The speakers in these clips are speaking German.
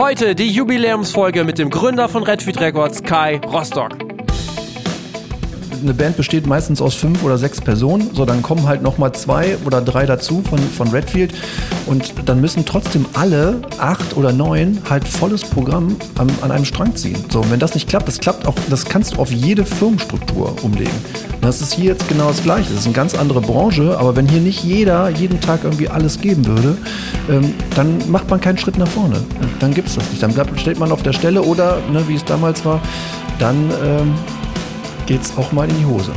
Heute die Jubiläumsfolge mit dem Gründer von Redfeed Records, Kai Rostock eine Band besteht meistens aus fünf oder sechs Personen. So, dann kommen halt nochmal zwei oder drei dazu von, von Redfield. Und dann müssen trotzdem alle acht oder neun halt volles Programm an, an einem Strang ziehen. So, und wenn das nicht klappt, das klappt auch, das kannst du auf jede Firmenstruktur umlegen. Und das ist hier jetzt genau das Gleiche. Das ist eine ganz andere Branche, aber wenn hier nicht jeder jeden Tag irgendwie alles geben würde, ähm, dann macht man keinen Schritt nach vorne. Dann gibt es das nicht. Dann bleibt, steht man auf der Stelle oder, ne, wie es damals war, dann ähm, geht's auch mal in die Hose.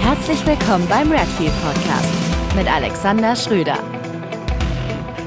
Herzlich willkommen beim Redfield Podcast mit Alexander Schröder.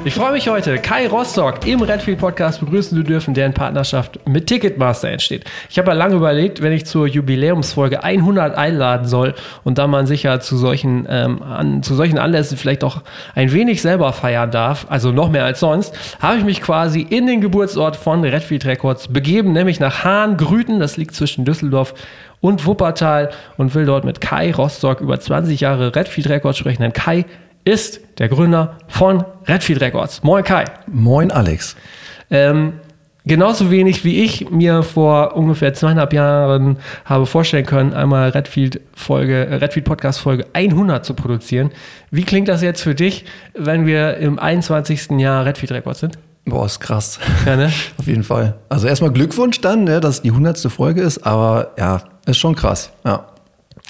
Ich freue mich heute, Kai Rostock im Redfield Podcast begrüßen zu dürfen, der in Partnerschaft mit Ticketmaster entsteht. Ich habe ja lange überlegt, wenn ich zur Jubiläumsfolge 100 einladen soll und da man sicher zu solchen, ähm, an, zu solchen Anlässen vielleicht auch ein wenig selber feiern darf, also noch mehr als sonst, habe ich mich quasi in den Geburtsort von Redfield Records begeben, nämlich nach Hahn-Grüten, das liegt zwischen Düsseldorf und Wuppertal und will dort mit Kai Rostock über 20 Jahre Redfield Records sprechen. Denn Kai ist der Gründer von Redfield Records. Moin Kai. Moin Alex. Ähm, genauso wenig wie ich mir vor ungefähr zweieinhalb Jahren habe vorstellen können, einmal Redfield Folge, äh, Redfield Podcast Folge 100 zu produzieren. Wie klingt das jetzt für dich, wenn wir im 21. Jahr Redfield Records sind? Boah, ist krass. Ja, ne? Auf jeden Fall. Also erstmal Glückwunsch dann, ne, dass es die 100. Folge ist, aber ja, ist schon krass. Ja.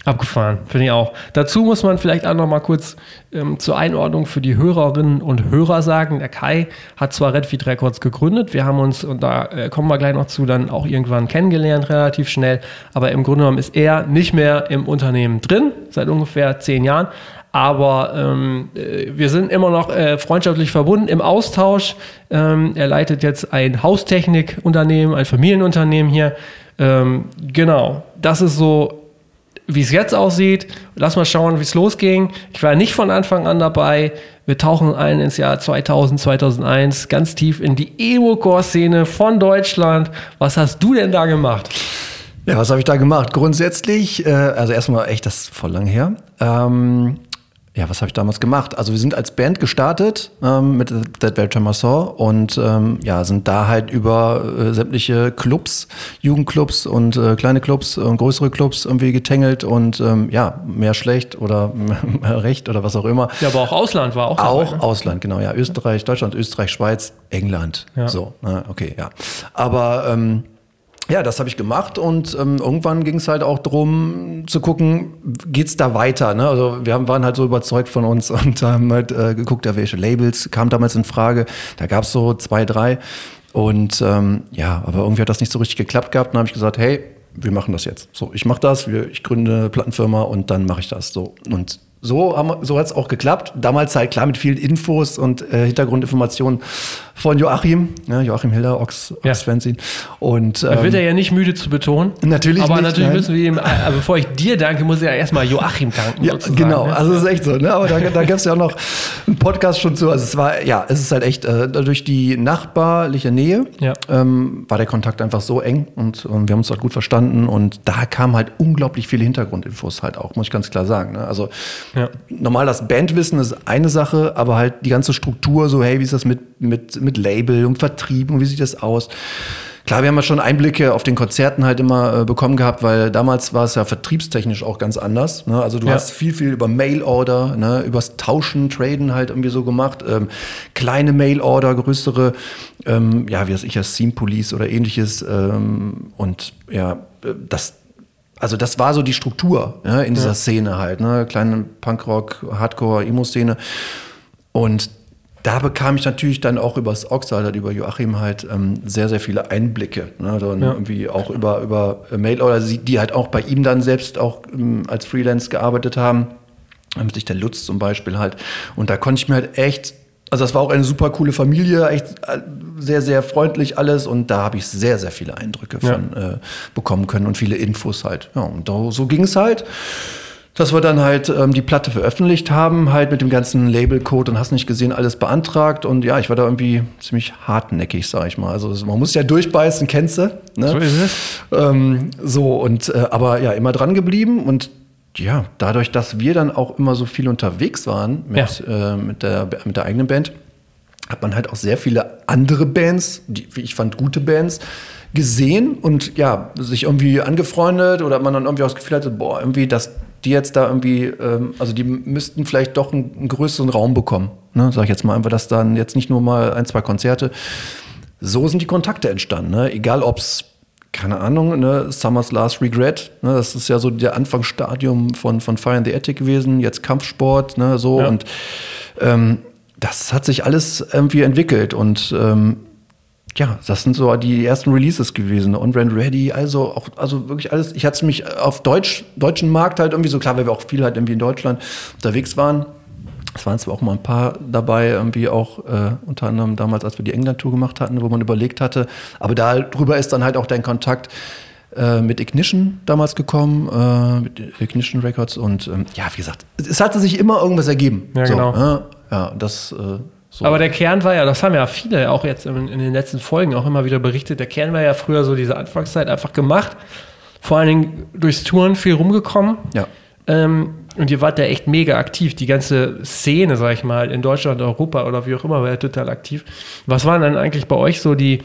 Abgefahren, finde ich auch. Dazu muss man vielleicht auch noch mal kurz ähm, zur Einordnung für die Hörerinnen und Hörer sagen. Der Kai hat zwar Redfeed Records gegründet, wir haben uns, und da äh, kommen wir gleich noch zu, dann auch irgendwann kennengelernt, relativ schnell. Aber im Grunde genommen ist er nicht mehr im Unternehmen drin, seit ungefähr zehn Jahren. Aber ähm, äh, wir sind immer noch äh, freundschaftlich verbunden im Austausch. Ähm, er leitet jetzt ein Haustechnikunternehmen, ein Familienunternehmen hier. Ähm, genau, das ist so wie es jetzt aussieht. Lass mal schauen, wie es losging. Ich war nicht von Anfang an dabei. Wir tauchen ein ins Jahr 2000, 2001, ganz tief in die Emo-Core-Szene von Deutschland. Was hast du denn da gemacht? Ja, was habe ich da gemacht? Grundsätzlich, äh, also erstmal echt, das ist voll lang her. Ähm, ja, was habe ich damals gemacht? Also wir sind als Band gestartet ähm, mit That Bad Massor und ähm, ja, sind da halt über äh, sämtliche Clubs, Jugendclubs und äh, kleine Clubs und größere Clubs irgendwie getängelt und ähm, ja, mehr schlecht oder recht oder was auch immer. Ja, aber auch Ausland war auch dabei, Auch ne? Ausland, genau, ja. Österreich, Deutschland, Österreich, Schweiz, England. Ja. So, na, okay, ja. Aber ähm, ja, das habe ich gemacht und ähm, irgendwann ging es halt auch darum zu gucken, geht's da weiter? Ne? Also wir haben, waren halt so überzeugt von uns und haben halt äh, geguckt, ja, welche Labels kamen damals in Frage. Da gab es so zwei, drei und ähm, ja, aber irgendwie hat das nicht so richtig geklappt gehabt. Dann habe ich gesagt, hey, wir machen das jetzt. So, ich mache das, wir, ich gründe eine Plattenfirma und dann mache ich das so und so, so hat es auch geklappt. Damals halt klar mit vielen Infos und äh, Hintergrundinformationen von Joachim, ja, Joachim Hiller, Ox, Ox ja. Fanzine. Und, ähm, wird er ja nicht müde zu betonen. Natürlich Aber nicht, natürlich nein. müssen wir ihm, also bevor ich dir danke, muss ich ja erstmal Joachim danken. Ja, genau, ne? also es ist echt so. Ne? Aber da, da gab es ja auch noch einen Podcast schon zu. Also es war, ja, es ist halt echt, äh, durch die nachbarliche Nähe ja. ähm, war der Kontakt einfach so eng und, und wir haben uns dort gut verstanden und da kam halt unglaublich viele Hintergrundinfos halt auch, muss ich ganz klar sagen. Ne? Also ja. normal das Bandwissen ist eine Sache, aber halt die ganze Struktur, so hey, wie ist das mit, mit, mit Label und Vertrieb und wie sieht das aus? Klar, wir haben ja schon Einblicke auf den Konzerten halt immer äh, bekommen gehabt, weil damals war es ja vertriebstechnisch auch ganz anders. Ne? Also du ja. hast viel, viel über Mail-Order, ne? übers Tauschen, Traden halt irgendwie so gemacht. Ähm, kleine Mail-Order, größere, ähm, ja, wie weiß ich, ja, Scene Police oder ähnliches. Ähm, und ja, äh, das, also das war so die Struktur ja, in dieser ja. Szene halt. Ne? Kleine Punkrock, Hardcore, Emo-Szene. Und da bekam ich natürlich dann auch übers Oxal, halt über Joachim halt ähm, sehr, sehr viele Einblicke. Ne? Dann ja. irgendwie auch über, über Mail oder die halt auch bei ihm dann selbst auch ähm, als Freelance gearbeitet haben. Sich der Lutz zum Beispiel halt. Und da konnte ich mir halt echt, also das war auch eine super coole Familie, echt äh, sehr, sehr freundlich alles. Und da habe ich sehr, sehr viele Eindrücke von ja. äh, bekommen können und viele Infos halt. Ja, und so ging es halt dass wir dann halt ähm, die Platte veröffentlicht haben, halt mit dem ganzen Labelcode und hast nicht gesehen, alles beantragt. Und ja, ich war da irgendwie ziemlich hartnäckig, sag ich mal. Also man muss ja durchbeißen, kennst du. Ne? So ist es. Ähm, so, und äh, aber ja, immer dran geblieben und ja, dadurch, dass wir dann auch immer so viel unterwegs waren mit, ja. äh, mit, der, mit der eigenen Band, hat man halt auch sehr viele andere Bands, die, wie ich fand, gute Bands, gesehen und ja, sich irgendwie angefreundet oder man dann irgendwie auch das Gefühl hatte, boah, irgendwie, dass die jetzt da irgendwie, ähm, also die müssten vielleicht doch einen, einen größeren Raum bekommen. Ne? Sag ich jetzt mal einfach, dass dann jetzt nicht nur mal ein, zwei Konzerte. So sind die Kontakte entstanden. Ne? Egal ob's keine Ahnung, ne, Summer's Last Regret, ne, das ist ja so der Anfangsstadium von, von Fire in the Attic gewesen, jetzt Kampfsport, ne, so Ja. und ähm, das hat sich alles irgendwie entwickelt und ähm, ja, das sind so die ersten Releases gewesen. On Brand Ready, also auch, also wirklich alles. Ich hatte mich auf Deutsch, deutschen Markt halt irgendwie so klar, weil wir auch viel halt irgendwie in Deutschland unterwegs waren. Es waren zwar auch mal ein paar dabei, irgendwie auch äh, unter anderem damals, als wir die England-Tour gemacht hatten, wo man überlegt hatte. Aber darüber ist dann halt auch dein Kontakt äh, mit Ignition damals gekommen, äh, mit Ignition Records und ähm, ja, wie gesagt, es, hatte sich immer irgendwas ergeben. Ja, so, genau. äh, ja, das äh, so. Aber der Kern war ja, das haben ja viele auch jetzt in, in den letzten Folgen auch immer wieder berichtet, der Kern war ja früher so diese Anfangszeit einfach gemacht. Vor allen Dingen durchs Touren viel rumgekommen. ja. Ähm, und ihr wart ja echt mega aktiv. Die ganze Szene, sag ich mal, in Deutschland, Europa oder wie auch immer, war ja total aktiv. Was waren dann eigentlich bei euch so die,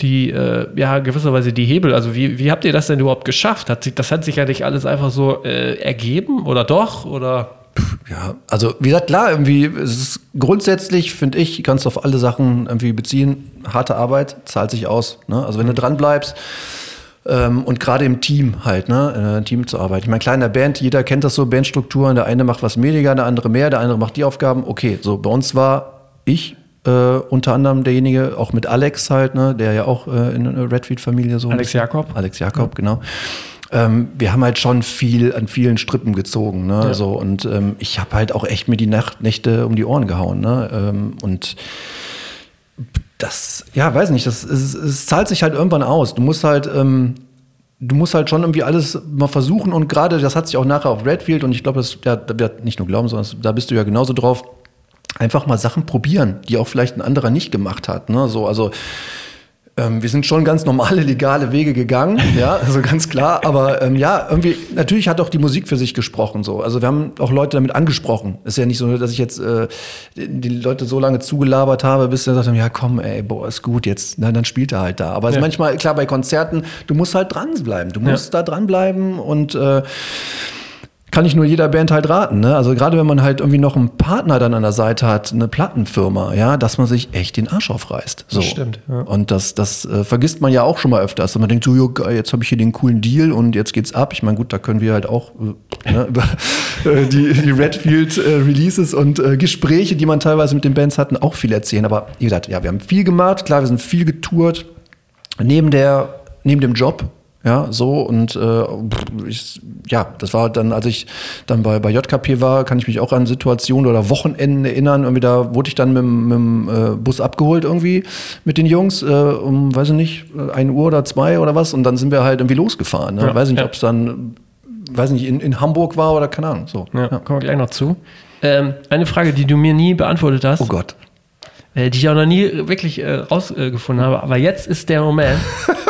die äh, ja, gewisserweise die Hebel? Also wie, wie habt ihr das denn überhaupt geschafft? Hat sich, das hat sich ja nicht alles einfach so äh, ergeben oder doch? Oder Ja, also wie gesagt, klar, irgendwie, es ist grundsätzlich, finde ich, kannst du auf alle Sachen irgendwie beziehen. Harte Arbeit zahlt sich aus. Ne? Also wenn du dran bleibst ähm, und gerade im Team halt, ne, in einem Team zu arbeiten. Ich meine, klar, in der Band, jeder kennt das so, Bandstrukturen, der eine macht was weniger, der andere mehr, der andere macht die Aufgaben. Okay, so bei uns war ich äh, unter anderem derjenige, auch mit Alex halt, ne, der ja auch äh, in einer Redfeed-Familie so. Alex Jakob? Alex Jakob, genau. Ähm, wir haben halt schon viel an vielen Strippen gezogen, ne? Ja. So, und ähm, ich habe halt auch echt mir die Nacht, Nächte um die Ohren gehauen, ne? Ähm, und das, ja, weiß nicht, das es, es zahlt sich halt irgendwann aus. Du musst halt, ähm, du musst halt schon irgendwie alles mal versuchen und gerade das hat sich auch nachher auf Redfield und ich glaube, das ja, da wird nicht nur glauben, sondern da bist du ja genauso drauf. Einfach mal Sachen probieren, die auch vielleicht ein anderer nicht gemacht hat. Ne? So, also ähm, wir sind schon ganz normale, legale Wege gegangen, ja, also ganz klar. Aber ähm, ja, irgendwie, natürlich hat auch die Musik für sich gesprochen. So. Also wir haben auch Leute damit angesprochen. Ist ja nicht so, dass ich jetzt äh, die Leute so lange zugelabert habe, bis sie gesagt haben, ja komm, ey, boah, ist gut, jetzt, na, dann spielt er halt da. Aber Ja. ist manchmal, klar, bei Konzerten, du musst halt dranbleiben. Du musst da dranbleiben und äh, kann ich nur jeder Band halt raten. Ne? Also gerade wenn man halt irgendwie noch einen Partner dann an der Seite hat, eine Plattenfirma, ja, dass man sich echt den Arsch aufreißt. So. Das stimmt, ja. Und das, das äh, vergisst man ja auch schon mal öfters. Und man denkt so, jo, jetzt habe ich hier den coolen Deal und jetzt geht's ab. Ich meine, gut, da können wir halt auch äh, ne, über äh, die, die Redfield äh, Releases und äh, Gespräche, die man teilweise mit den Bands hatten, auch viel erzählen. Aber wie gesagt, ja, wir haben viel gemacht. Klar, wir sind viel getourt. Neben der, neben dem Job. Ja, so und äh, ich, ja, das war dann, als ich dann bei, bei JKP war, kann ich mich auch an Situationen oder Wochenenden erinnern. Irgendwie da wurde ich dann mit, dem- mit dem äh, Bus abgeholt irgendwie mit den Jungs äh, um, weiß ich nicht, ein Uhr oder zwei oder was. Und dann sind wir halt irgendwie losgefahren. Ne? Ja, weiß nicht, ja. ob es dann, weiß nicht, in, in Hamburg war oder keine Ahnung. So. ja, kommen wir gleich noch zu. Ähm, eine Frage, die du mir nie beantwortet hast. Oh Gott. äh, die ich auch noch nie wirklich äh, rausgefunden habe. Aber jetzt ist der Moment.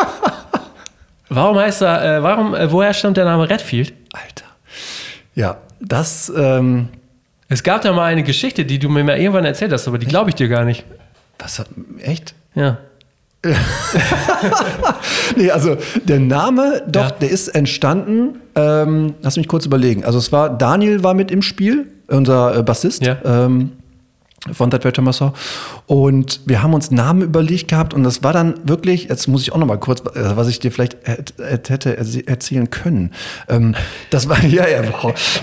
warum heißt er, äh, warum, äh, woher stammt der Name Redfield? Alter. Ja, das, ähm, Es gab da mal eine Geschichte, die du mir mal irgendwann erzählt hast, aber die glaube ich dir gar nicht. was hat, echt? Ja. Nee, also der Name, doch, Ja. der ist entstanden. Ähm, lass mich kurz überlegen. Also es war, Daniel war mit im Spiel, unser äh, Bassist. Ja. Ähm, von That Wetter Masseur. Und wir haben uns Namen überlegt gehabt und das war dann wirklich, jetzt muss ich auch noch mal kurz, äh, was ich dir vielleicht hätt- hätt- hätte erzählen können. Ähm, das war, ja, ja,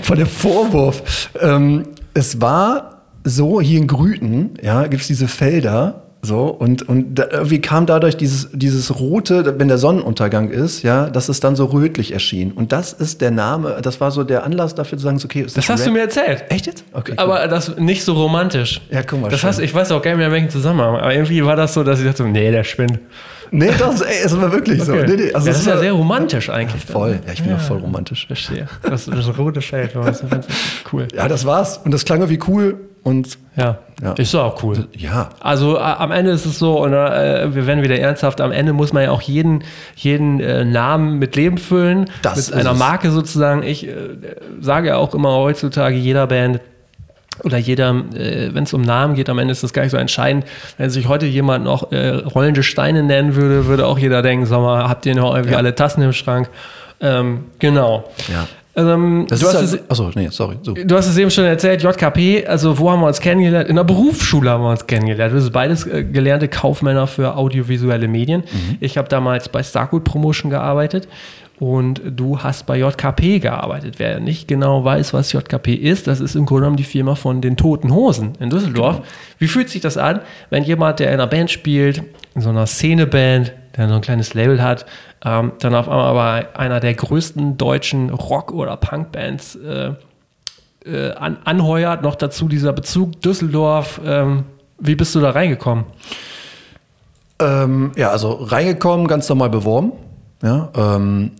von dem Vorwurf. Ähm, es war so, hier in Grüten, ja, gibt's diese Felder, so, und, und da, irgendwie kam dadurch dieses, dieses rote, wenn der Sonnenuntergang ist, ja, dass es dann so rötlich erschien. Und das ist der Name, das war so der Anlass dafür zu sagen, so, okay, ist Das hast Red? du mir erzählt. Echt jetzt? Okay. cool. Aber das nicht so romantisch. Ja, guck mal, Das schön. heißt, ich weiß auch gar nicht mehr, in welchem Zusammenhang. Aber irgendwie war das so, dass ich dachte, nee, der spinnt. Nee, das, ey, es war wirklich so. Okay. Nee, nee, also ja, das ist ja war- sehr romantisch eigentlich. Voll, ja, ich bin ja, voll romantisch. Verstehe. Das, das rote Feld, ist cool. Ja, das war's. Und das klang irgendwie cool. Und Ja. Ja. ist doch auch cool. ja, Also a- am Ende ist es so, und äh, wir werden wieder ernsthaft, am Ende muss man ja auch jeden, jeden äh, Namen mit Leben füllen, Das mit ist einer es. Marke sozusagen. Ich äh, sage ja auch immer heutzutage jeder Band, oder jeder, äh, wenn es um Namen geht, am Ende ist das gar nicht so entscheidend. Wenn sich heute jemand noch äh, rollende Steine nennen würde, würde auch jeder denken, sag mal, habt ihr noch irgendwie ja. alle Tassen im Schrank? Ähm, genau. Ja. Ähm, du, hast halt, es, achso, nee, sorry. So. du hast es eben schon erzählt, JKP, also wo haben wir uns kennengelernt? In der Berufsschule haben wir uns kennengelernt. Wir sind beides äh, gelernte Kaufmänner für audiovisuelle Medien. Mhm. Ich habe damals bei Stargood Promotion gearbeitet und du hast bei JKP gearbeitet. Wer nicht genau weiß, was JKP ist, das ist im Grunde genommen die Firma von den Toten Hosen in Düsseldorf. Genau. Wie fühlt sich das an, wenn jemand, der in einer Band spielt, in so einer Szeneband, der so ein kleines Label hat, ähm, dann auf einmal bei einer der größten deutschen Rock- oder Punkbands äh, äh, an, anheuert, noch dazu dieser Bezug Düsseldorf. Ähm, wie bist du da reingekommen? Ähm, ja, also reingekommen, ganz normal beworben. Ja, ähm,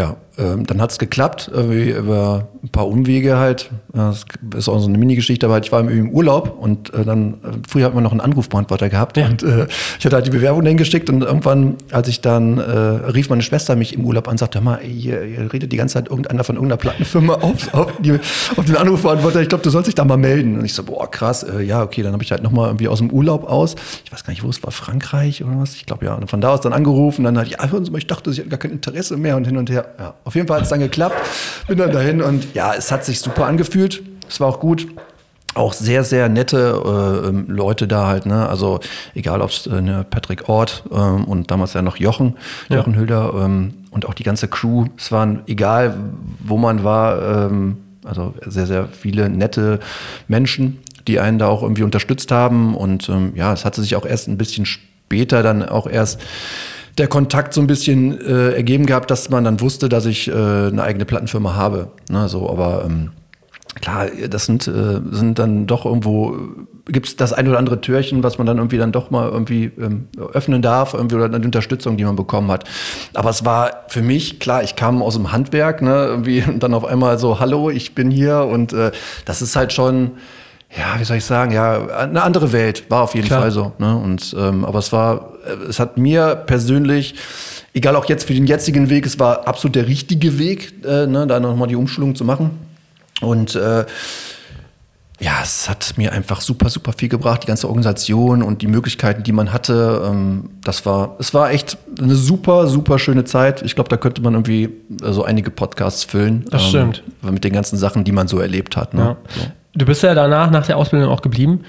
ja, ähm, dann hat es geklappt, irgendwie über ein paar Umwege halt. Das ist auch so eine Mini-Geschichte, aber ich war im Urlaub und äh, dann, äh, früher hat man noch einen Anrufbeantworter gehabt ja. und äh, ich hatte halt die Bewerbung hingeschickt und irgendwann, als ich dann, äh, rief meine Schwester mich im Urlaub an und sagte, hör mal, ihr, ihr, redet die ganze Zeit irgendeiner von irgendeiner Plattenfirma auf, auf, die, auf den Anrufbeantworter, ich glaube, du sollst dich da mal melden. Und ich so, boah, krass, äh, ja, okay, dann habe ich halt nochmal irgendwie aus dem Urlaub aus, ich weiß gar nicht, wo es war, Frankreich oder was, ich glaube ja, und von da aus dann angerufen, dann halt, ja, hören Sie mal, ich dachte, Sie hätten gar kein Interesse mehr und hin und her. Ja, auf jeden Fall hat es dann geklappt, bin dann dahin und ja, es hat sich super angefühlt. Es war auch gut. Auch sehr, sehr nette äh, ähm, Leute da halt, ne? Also egal ob es äh, ne, Patrick Ort ähm, und damals ja noch Jochen, ja. Jochen Hülder ähm, und auch die ganze Crew. Es waren, egal wo man war, ähm, also sehr, sehr viele nette Menschen, die einen da auch irgendwie unterstützt haben. Und ähm, ja, es hatte sich auch erst ein bisschen später dann auch erst der Kontakt so ein bisschen äh, ergeben gehabt, dass man dann wusste, dass ich äh, eine eigene Plattenfirma habe. Ne, so, aber ähm, klar, das sind, äh, sind dann doch irgendwo, gibt es das ein oder andere Türchen, was man dann irgendwie dann doch mal irgendwie ähm, öffnen darf, irgendwie oder eine Unterstützung, die man bekommen hat. Aber es war für mich, klar, ich kam aus dem Handwerk, ne, irgendwie und dann auf einmal so, hallo, ich bin hier und äh, das ist halt schon, ja, wie soll ich sagen, ja, eine andere Welt, war auf jeden Klar. Fall so. Ne? Und ähm, aber es war, es hat mir persönlich, egal auch jetzt für den jetzigen Weg, es war absolut der richtige Weg, äh, ne, da nochmal die Umschulung zu machen. Und äh, ja, es hat mir einfach super, super viel gebracht, die ganze Organisation und die Möglichkeiten, die man hatte. Ähm, das war, es war echt eine super, super schöne Zeit. Ich glaube, da könnte man irgendwie äh, so einige Podcasts füllen. Das ähm, stimmt. Mit den ganzen Sachen, die man so erlebt hat. Ne? Ja. So. Du bist ja danach, nach der Ausbildung auch geblieben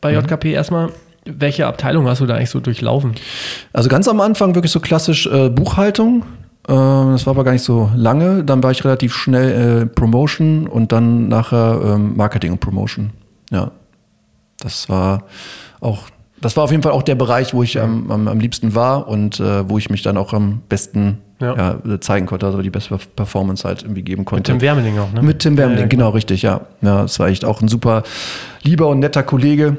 bei JKP mhm. erstmal. Welche Abteilung hast du da eigentlich so durchlaufen? Also ganz am Anfang wirklich so klassisch äh, Buchhaltung. Äh, das war aber gar nicht so lange. Dann war ich relativ schnell äh, Promotion und dann nachher ähm, Marketing und Promotion. Ja. Das war auch das war auf jeden Fall auch der Bereich, wo ich am, am, am liebsten war und äh, wo ich mich dann auch am besten ja. Ja, zeigen konnte, also die beste Performance halt irgendwie geben konnte. Mit Tim Wermeling auch, ne? Mit Tim Wermeling, ja, genau, richtig, ja. Ja, das war echt auch ein super lieber und netter Kollege.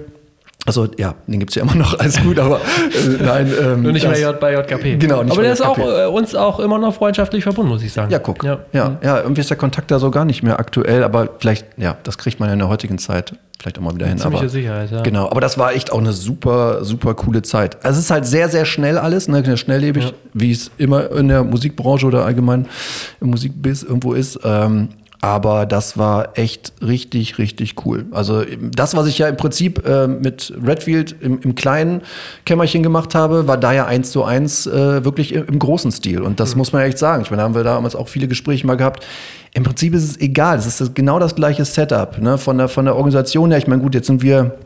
Also ja, den gibt es ja immer noch, alles gut, aber äh, nein. Ähm, Nur nicht das, mehr bei JKP. Genau, nicht Aber der ist auch äh, uns auch immer noch freundschaftlich verbunden, muss ich sagen. Ja, guck. Ja. Ja, ja, irgendwie ist der Kontakt da so gar nicht mehr aktuell, aber vielleicht, ja, das kriegt man ja in der heutigen Zeit vielleicht auch mal wieder hin. Ziemliche aber, Sicherheit, ja. Genau, aber das war echt auch eine super, super coole Zeit. Also es ist halt sehr, sehr schnell alles, ne, schnelllebig, ja. wie es immer in der Musikbranche oder allgemein im Musikbiss irgendwo ist. Ähm, aber das war echt richtig, richtig cool. Also das, was ich ja im Prinzip äh, mit Redfield im, im, kleinen Kämmerchen gemacht habe, war da ja eins zu eins äh, wirklich im, im, großen Stil. Und das mhm. muss man ja echt sagen. Ich meine, da haben wir damals auch viele Gespräche mal gehabt. Im Prinzip ist es egal. Es ist genau das gleiche Setup. Ne? Von, der, von der Organisation her. Ich meine, gut, jetzt sind wir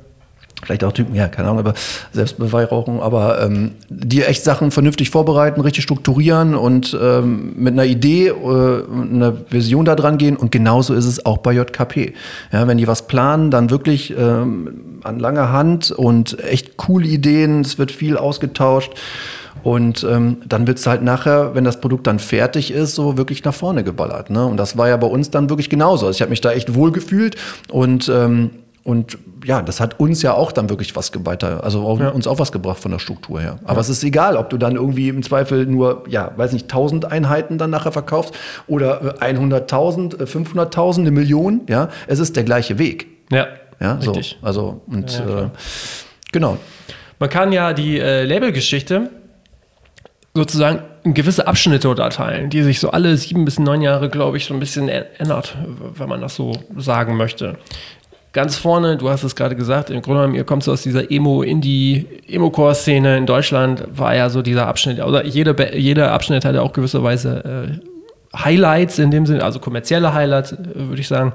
vielleicht auch Typen, ja, keine Ahnung, aber Selbstbeweihräuchung, aber ähm, die echt Sachen vernünftig vorbereiten, richtig strukturieren und ähm, mit einer Idee, äh, einer Vision da dran gehen. Und genauso ist es auch bei JKP. Ja, wenn die was planen, dann wirklich ähm, an langer Hand und echt coole Ideen, es wird viel ausgetauscht. Und ähm, dann wird es halt nachher, wenn das Produkt dann fertig ist, so wirklich nach vorne geballert. Ne? Und das war ja bei uns dann wirklich genauso. Also ich habe mich da echt wohl gefühlt und ähm, und ja, das hat uns ja auch dann wirklich was weiter, also auch, ja. uns auch was gebracht von der Struktur her. Aber ja. es ist egal, ob du dann irgendwie im Zweifel nur, ja, weiß nicht, 1000 Einheiten dann nachher verkaufst oder 100.000, äh, 500.000, äh, eine Million, ja. Es ist der gleiche Weg. Ja. Ja, richtig. So, also, und ja, äh, genau. Man kann ja die äh, Labelgeschichte sozusagen gewisse Abschnitte unterteilen, die sich so alle sieben bis neun Jahre, glaube ich, so ein bisschen ändert, wenn man das so sagen möchte. Ganz vorne, du hast es gerade gesagt, im Grunde genommen, ihr kommt so aus dieser Emo-Indie, Emo-Core-Szene in Deutschland, war ja so dieser Abschnitt, oder jeder, jeder Abschnitt hatte auch gewisserweise äh, Highlights in dem Sinne, also kommerzielle Highlights, äh, würde ich sagen.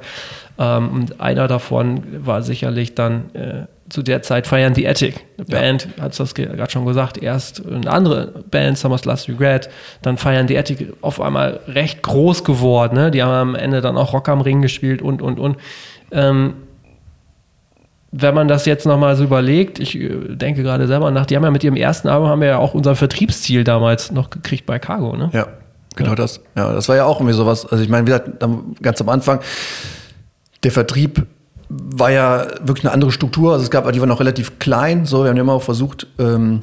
Ähm, und einer davon war sicherlich dann äh, zu der Zeit Feiern the Attic. Eine ja. Band, hat das gerade schon gesagt, erst eine andere Band, Summer's Last Regret, dann Feiern the Attic auf einmal recht groß geworden. Ne? Die haben am Ende dann auch Rock am Ring gespielt und, und, und. Ähm, wenn man das jetzt nochmal so überlegt, ich äh, denke gerade selber nach, die haben ja mit ihrem ersten Album haben wir ja auch unser Vertriebsziel damals noch gekriegt bei Cargo, ne? Ja, genau ja. das. Ja, das war ja auch irgendwie sowas. Also ich meine, wie gesagt, ganz am Anfang, der Vertrieb war ja wirklich eine andere Struktur. Also es gab, die war noch relativ klein. So, wir haben ja immer auch versucht, ähm,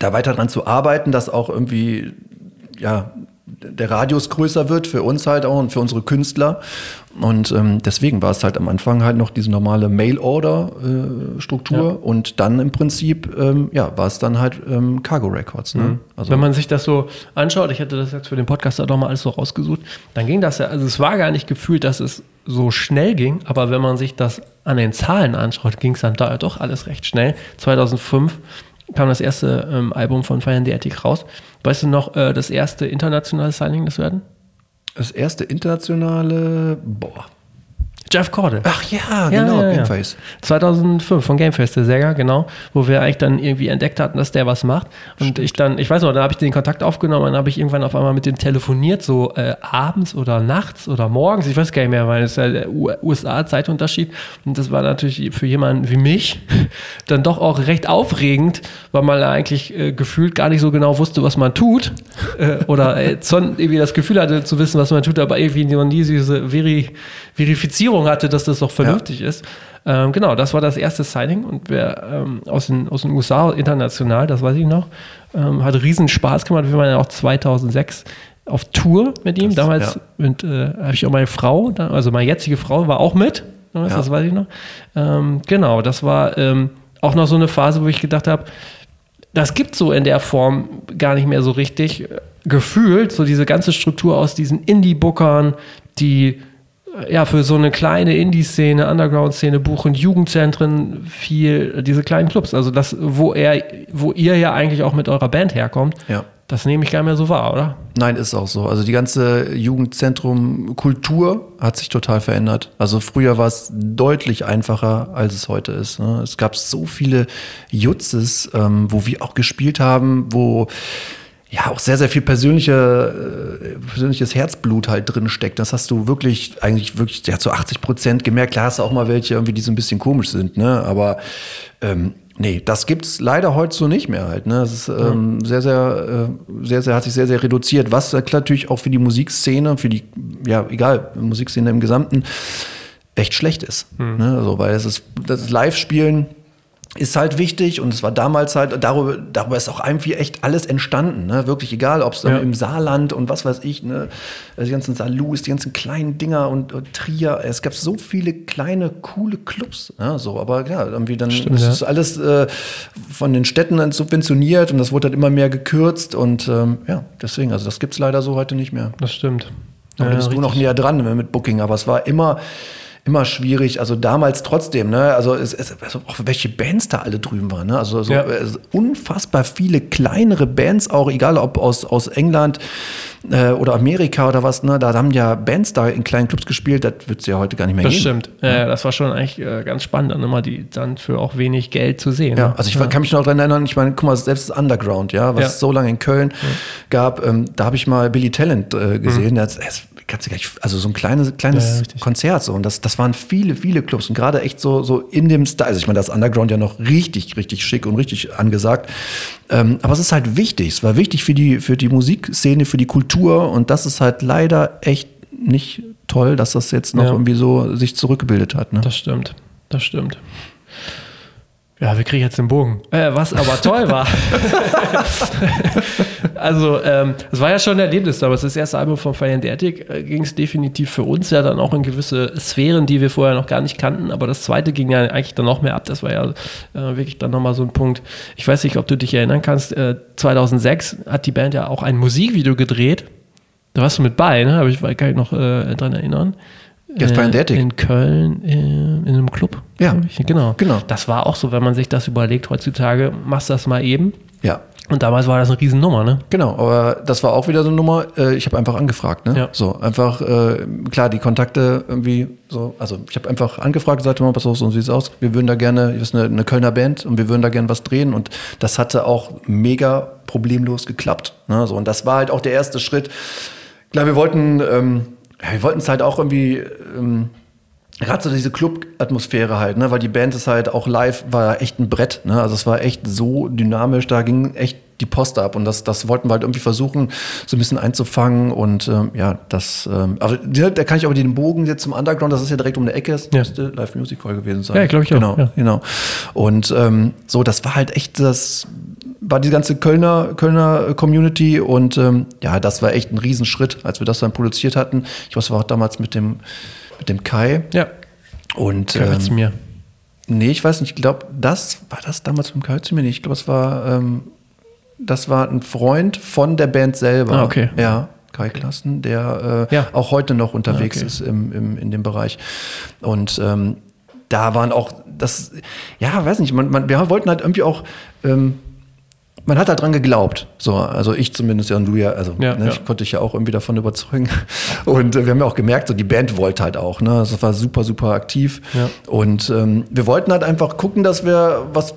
da weiter dran zu arbeiten, dass auch irgendwie ja der Radius größer wird für uns halt auch und für unsere Künstler. Und ähm, deswegen war es halt am Anfang halt noch diese normale Mail-Order-Struktur äh, ja. und dann im Prinzip, ähm, ja, war es dann halt ähm, Cargo Records. Ne? Mhm. Also Wenn man sich das so anschaut, ich hätte das jetzt für den Podcast auch mal alles so rausgesucht, dann ging das ja, also es war gar nicht gefühlt, dass es so schnell ging, aber wenn man sich das an den Zahlen anschaut, ging es dann da doch alles recht schnell. 2005 kam das erste ähm, Album von in the Attic raus. Weißt du noch, äh, das erste internationale Signing, das werden? Das erste internationale, boah, Jeff Cordell. Ach ja, genau, ja, ja, Gameface. 2005 von Gameface, der Sänger, genau, wo wir eigentlich dann irgendwie entdeckt hatten, dass der was macht. Und Stimmt. ich dann, ich weiß noch, dann habe ich den Kontakt aufgenommen und dann habe ich irgendwann auf einmal mit dem telefoniert, so äh, abends oder nachts oder morgens, ich weiß gar nicht mehr, weil es ja der USA-Zeitunterschied. Und das war natürlich für jemanden wie mich dann doch auch recht aufregend, weil man eigentlich äh, gefühlt gar nicht so genau wusste, was man tut. Äh, oder äh, irgendwie das Gefühl hatte zu wissen, was man tut, aber irgendwie noch nie diese Veri Verifizierung hatte, dass das doch vernünftig ja. ist. Ähm, genau, das war das erste Signing und wer ähm, aus, den, aus den USA international, das weiß ich noch, ähm, hat riesen Spaß gemacht. Wir waren ja auch 2006 auf Tour mit ihm. Das, Damals ja. äh, habe ich auch meine Frau, also meine jetzige Frau war auch mit. Das, ja. das weiß ich noch. Ähm, genau, das war ähm, auch noch so eine Phase, wo ich gedacht habe, das gibt so in der Form gar nicht mehr so richtig gefühlt, so diese ganze Struktur aus diesen Indie-Bookern, die ja, für so eine kleine Indie-Szene, Underground-Szene buchen Jugendzentren viel, diese kleinen Clubs. Also das, wo er, wo ihr ja eigentlich auch mit eurer Band herkommt. Ja. Das nehme ich gar nicht mehr so wahr, oder? Nein, ist auch so. Also die ganze Jugendzentrum-Kultur hat sich total verändert. Also früher war es deutlich einfacher, als es heute ist. Ne? Es gab so viele Jutzes, ähm, wo wir auch gespielt haben, wo ja auch sehr, sehr viel persönliche, äh, persönliches Herzblut halt drin steckt. Das hast du wirklich, eigentlich wirklich ja, zu 80 Prozent gemerkt. Klar hast du auch mal welche irgendwie, die so ein bisschen komisch sind, ne? Aber ähm, nee, das gibt's leider heute so nicht mehr halt. Ne? Das ist ähm, sehr, sehr, äh, sehr, sehr, hat sich sehr, sehr reduziert, was natürlich auch für die Musikszene, für die, ja, egal, Musikszene im Gesamten echt schlecht ist. Mhm. Ne? Also, weil es ist, das Live-Spielen ist halt wichtig und es war damals halt, darüber, darüber ist auch irgendwie echt alles entstanden, ne? wirklich egal, ob es ja. im Saarland und was weiß ich, ne? die ganzen Salus, die ganzen kleinen Dinger und, und Trier, es gab so viele kleine, coole Clubs, ne? so, aber ja, irgendwie dann Stimmt, ist ja. alles äh, von den Städten dann subventioniert und das wurde halt immer mehr gekürzt und ähm, ja, deswegen, also das gibt es leider so heute nicht mehr. Das stimmt. Aber ja, da bist du noch näher dran mit Booking, aber es war immer immer schwierig. Also damals trotzdem, ne? Also, es, es, also auch welche Bands da alle drüben waren, ne? Also so, ja. also unfassbar viele kleinere Bands, auch egal ob aus, aus England äh, oder Amerika oder was, ne? Da haben ja Bands da in kleinen Clubs gespielt, das wird es ja heute gar nicht mehr das geben. Das stimmt. Ja, das war schon eigentlich äh, ganz spannend, dann immer die dann für auch wenig Geld zu sehen. Ja, ne? also ich ja. kann mich noch daran erinnern, ich meine, guck mal, selbst das Underground, ja, was ja. es so lange in Köln gab, ähm, da habe ich mal Billy Talent äh, gesehen. Mhm. Das, das, kannst du gleich, also so ein kleines, kleines Konzert so. Und das, das waren viele, viele Clubs. Und gerade echt so, so in dem Style. Also ich meine, das Underground ja noch richtig, richtig schick und richtig angesagt. Ähm, aber es ist halt wichtig. Es war wichtig für die, für die Musikszene, für die Kultur. Und das ist halt leider echt nicht toll, dass das jetzt noch ja. irgendwie so sich zurückgebildet hat. Ne? Das stimmt. Das stimmt. Ja, wir kriegen jetzt den Bogen. Äh, was aber toll war. also, ähm, es war ja schon ein Erlebnis, aber das erste Album von Fire and Attic äh, ging es definitiv für uns ja dann auch in gewisse Sphären, die wir vorher noch gar nicht kannten. Aber das zweite ging ja eigentlich dann noch mehr ab. Das war ja äh, wirklich dann nochmal so ein Punkt. Ich weiß nicht, ob du dich erinnern kannst. Äh, 2006 hat die Band ja auch ein Musikvideo gedreht. Da warst du mit bei, ne? Aber ich kann mich noch äh, dran erinnern Jetzt bei Endetic. In Köln in, in einem Club. Ja, genau. genau. Das war auch so, wenn man sich das überlegt, heutzutage machst du das mal eben. Ja. Und damals war das eine Riesennummer, ne? Genau, aber das war auch wieder so eine Nummer. Äh, ich habe einfach angefragt, ne? Ja. So, einfach, äh, klar, die Kontakte irgendwie so, also ich habe einfach angefragt, sagte mal, pass auf, so sieht es aus. Wir würden da gerne, das ist eine, eine, Kölner Band und wir würden da gerne was drehen. Und das hatte auch mega problemlos geklappt. Ne? So, und das war halt auch der erste Schritt. Klar, wir wollten, ähm, ja, wir wollten es halt auch irgendwie. Ähm, gerade so diese Club-Atmosphäre halt, ne, weil die Band ist halt auch live, war echt ein Brett, ne, also es war echt so dynamisch, da ging echt die Post ab und das, das wollten wir halt irgendwie versuchen, so ein bisschen einzufangen und ähm, ja, das, ähm, also da kann ich aber den Bogen jetzt zum Underground, das ist ja direkt um der Ecke, das ja. müsste Live Music Hall gewesen sein. Ja, glaube ich genau, auch. Ja. Genau, und ähm, so, das war halt echt das, war die ganze Kölner, Kölner Community und ähm, ja, das war echt ein Riesenschritt, als wir das dann produziert hatten. Ich weiß, war auch damals mit dem mit dem Kai. Ja. Und Kai ähm, mir. Nee, ich weiß nicht, ich glaube, das war das damals mit dem Kai zu mir nicht. Ich glaube, es war, ähm, das war ein Freund von der Band selber. Ah, okay. Ja. Kai Klassen, der äh, ja. auch heute noch unterwegs ah, okay. ist im, im, in dem Bereich. Und ähm, da waren auch das, ja, weiß nicht, man, man, wir wollten halt irgendwie auch ähm, man hat daran geglaubt. So, also ich zumindest ja und du ja, also ja, ne, ja. ich konnte dich ja auch irgendwie davon überzeugen. Und äh, wir haben ja auch gemerkt, so die Band wollte halt auch, ne? Das war super, super aktiv. Ja. Und ähm, wir wollten halt einfach gucken, dass wir was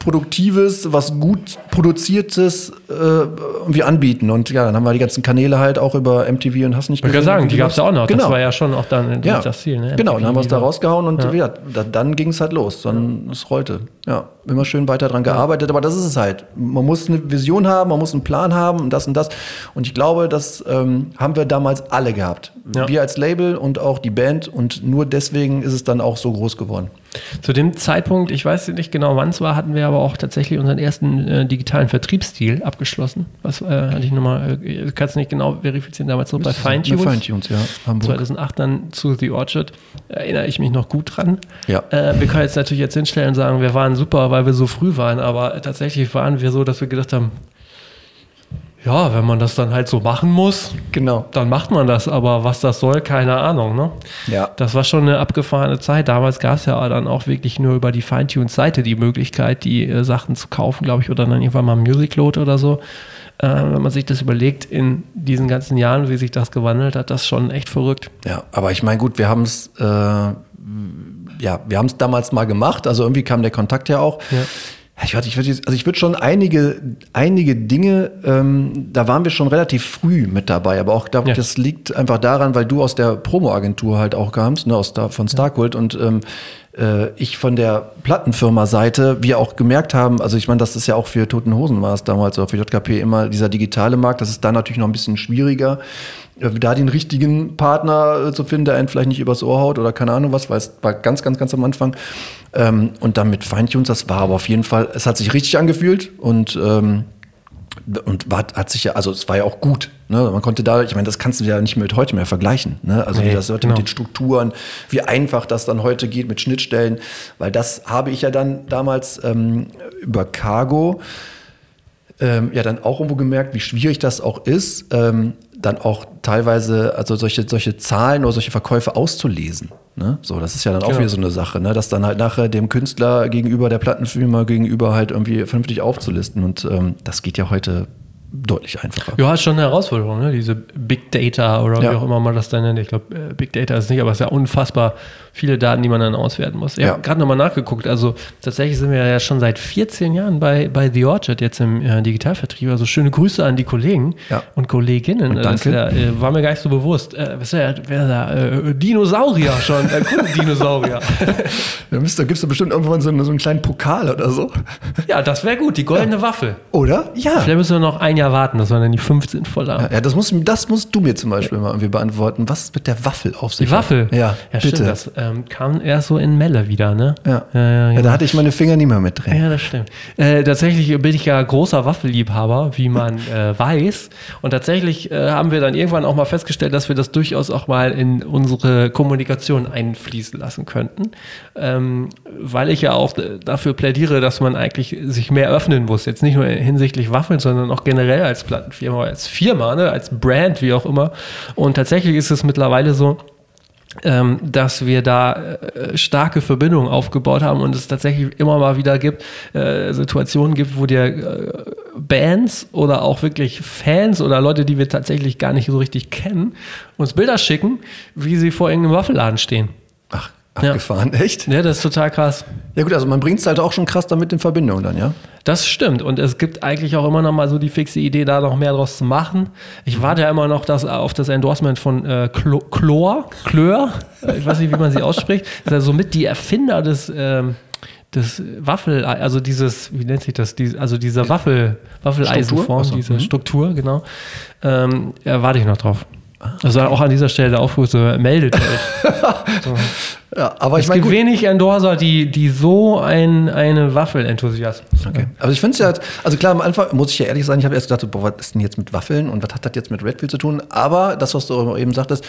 Produktives, was gut produziertes äh, irgendwie anbieten. Und ja, dann haben wir die ganzen Kanäle halt auch über MTV und hast nicht gesehen. Ich sagen, die gab es ja auch noch. Genau. Das war ja schon auch dann ja. das Ziel. Ne? Genau, dann haben wir es da rausgehauen und ja. ja dann, ging es halt los. Dann es rollte. Ja, immer schön weiter dran gearbeitet. Aber das ist es halt. Man muss eine Vision haben, man muss einen Plan haben und das und das. Und ich glaube, das ähm, haben wir damals alle gehabt. Wir als Label und auch die Band. Und nur deswegen ist es dann auch so groß geworden. Zu dem Zeitpunkt, ich weiß nicht genau wann es war, hatten wir aber auch tatsächlich unseren ersten äh, digitalen Vertriebsstil abgeschlossen. Was äh, hatte ich nochmal, äh, kannst du nicht genau verifizieren, damals noch bei Feintunes. Feintunes, ja. Hamburg. 2008 dann zu The Orchard, erinnere ich mich noch gut dran. Ja. Äh, wir können jetzt natürlich jetzt hinstellen und sagen, wir waren super, weil wir so früh waren, aber tatsächlich waren wir so, dass wir gedacht haben, ja, wenn man das dann halt so machen muss, genau. dann macht man das. Aber was das soll, keine Ahnung. Ne? Ja. Das war schon eine abgefahrene Zeit. Damals gab es ja dann auch wirklich nur über die Feintunes-Seite die Möglichkeit, die äh, Sachen zu kaufen, glaube ich, oder dann irgendwann mal Musicload oder so. Äh, wenn man sich das überlegt, in diesen ganzen Jahren, wie sich das gewandelt hat, das ist schon echt verrückt. Ja, aber ich meine, gut, wir haben es, äh, ja, wir haben es damals mal gemacht. Also irgendwie kam der Kontakt ja auch. Ja ich würde, ich würde, also ich würde schon einige, einige Dinge, ähm, da waren wir schon relativ früh mit dabei, aber auch da, ja. das liegt einfach daran, weil du aus der Promo-Agentur halt auch kamst, ne, aus da, von Starkult und ähm, äh, ich von der Plattenfirma-Seite, wir auch gemerkt haben, also ich meine, das ist ja auch für Toten Hosen war es damals, oder für JKP immer dieser digitale Markt, das ist dann natürlich noch ein bisschen schwieriger, da den richtigen Partner äh, zu finden, der einen vielleicht nicht übers Ohr haut oder keine Ahnung was, weil es war ganz, ganz, ganz am Anfang. Ähm, und dann mit Feintunes, das war aber auf jeden Fall, es hat sich richtig angefühlt und ähm, und war, hat sich ja, also es war ja auch gut. Ne? Man konnte da, ich meine, das kannst du ja nicht mit heute mehr vergleichen. Ne? Also wie das heute genau. mit den Strukturen, wie einfach das dann heute geht mit Schnittstellen, weil das habe ich ja dann damals ähm, über Cargo ähm, ja dann auch irgendwo gemerkt, wie schwierig das auch ist, ähm, dann auch teilweise also solche, solche Zahlen oder solche Verkäufe auszulesen. Ne? So, das ist ja dann genau. auch wieder so eine Sache, ne? das dann halt nachher dem Künstler gegenüber, der Plattenfirma gegenüber halt irgendwie vernünftig aufzulisten. Und ähm, das geht ja heute deutlich einfacher. Ja, ist schon eine Herausforderung, ne? diese Big Data oder ja. wie auch immer man das dann nennt. Ich glaube, äh, Big Data ist nicht, aber es ist ja unfassbar viele Daten, die man dann auswerten muss. Ich ja. habe gerade nochmal nachgeguckt. Also tatsächlich sind wir ja schon seit 14 Jahren bei, bei The Orchard jetzt im äh, Digitalvertrieb. Also schöne Grüße an die Kollegen ja. und Kolleginnen. Und danke. Das, äh, war mir gar nicht so bewusst. Äh, was ist wer da? Äh, Dinosaurier schon. Äh, Kundendinosaurier. da gibt es bestimmt irgendwann so, so, einen kleinen Pokal oder so. Ja, das wäre gut. Die goldene ja. Waffel. Oder? Ja. Vielleicht müssen wir noch ein Jahr warten, dass wir dann die 15 voll haben. Ja, das, musst, das musst du mir zum Beispiel mal irgendwie beantworten. Was ist mit der Waffel auf sich? Die Waffel? Ja, ja bitte. Stimmt, das ähm, kam erst so in Melle wieder, ne? Ja. Ja, genau. ja, da hatte ich meine Finger nie mehr mit drin. Ja, das stimmt. Äh, tatsächlich bin ich ja großer Waffelliebhaber, wie man äh, weiß. Und tatsächlich äh, haben wir dann irgendwann auch mal festgestellt, dass wir das durchaus auch mal in unsere Kommunikation einfließen lassen könnten. Ähm, weil ich ja auch dafür plädiere, dass man eigentlich sich mehr öffnen muss. Jetzt nicht nur hinsichtlich Waffeln, sondern auch generell als Plattenfirma, als Firma, ne? als Brand, wie auch immer. Und tatsächlich ist es mittlerweile so, ähm, dass wir da äh, starke Verbindungen aufgebaut haben und es tatsächlich immer mal wieder gibt, äh, Situationen gibt, wo dir äh, Bands oder auch wirklich Fans oder Leute, die wir tatsächlich gar nicht so richtig kennen, uns Bilder schicken, wie sie vor irgendeinem Waffelladen stehen. Ach, abgefahren, ja. echt? Ja, das ist total krass. Ja gut, also man bringt es halt auch schon krass damit in Verbindung dann, ja? Das stimmt. Und es gibt eigentlich auch immer noch mal so die fixe Idee, da noch mehr draus zu machen. Ich warte ja immer noch das, auf das Endorsement von äh, Chlor, Chlor, ich weiß nicht, wie man sie ausspricht. Das ist ja somit die Erfinder des, ähm, des Waffel, also dieses, wie nennt sich das, also dieser Waffel, Waffeleisenform, diese mhm. Struktur, genau. Ähm, ja, warte ich noch drauf. Also auch an dieser Stelle der Aufruf, so, meldet euch. so. Ja, aber es ich meine, gibt wenig Endorser, die, die so ein, eine Waffel-Enthusiasmus Okay. Aber ich finde es ja, also klar, am Anfang muss ich ja ehrlich sagen, ich habe erst gedacht, boah, was ist denn jetzt mit Waffeln und was hat das jetzt mit Redfield zu tun? Aber das, was du eben sagtest,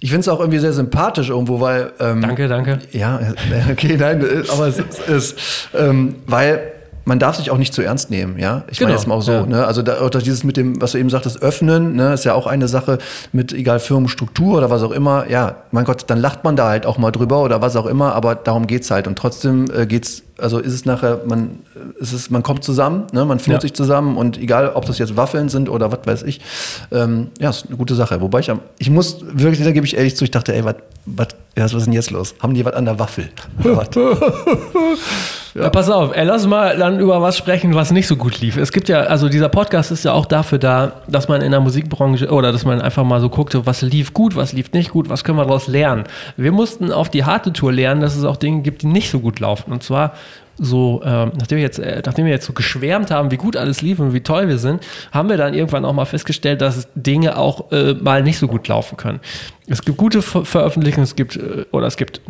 ich finde es auch irgendwie sehr sympathisch irgendwo, weil. Ähm, danke, danke. Ja, okay, nein, aber es ist, ähm, weil man darf sich auch nicht zu ernst nehmen, ja. Ich genau. meine jetzt mal auch so, ja. ne? Also da, oder dieses mit dem, was du eben sagtest, öffnen, ne, ist ja auch eine Sache mit egal Firmenstruktur oder was auch immer. Ja, mein Gott, dann lacht man da halt auch mal drüber oder was auch immer, aber darum geht's halt. Und trotzdem äh, geht's, also ist es nachher, man, äh, ist es, man kommt zusammen, ne, man fühlt ja. sich zusammen und egal, ob das jetzt Waffeln sind oder was weiß ich, ähm, ja, ist eine gute Sache. Wobei ich, ich muss wirklich, da gebe ich ehrlich zu, ich dachte, ey, was, was, was ist denn jetzt los? Haben die was an der Waffel? Ja. ja. pass auf, ey, lass mal dann über was sprechen, was nicht so gut lief. Es gibt ja, also dieser Podcast ist ja auch dafür da, dass man in der Musikbranche oder dass man einfach mal so guckt, was lief gut, was lief nicht gut, was können wir daraus lernen. Wir mussten auf die harte Tour lernen, dass es auch Dinge gibt, die nicht so gut laufen. Und zwar so, äh, nachdem, wir jetzt, äh, nachdem wir jetzt so geschwärmt haben, wie gut alles lief und wie toll wir sind, haben wir dann irgendwann auch mal festgestellt, dass Dinge auch äh, mal nicht so gut laufen können. Es gibt gute Ver Veröffentlichungen, es gibt, äh, oder es gibt,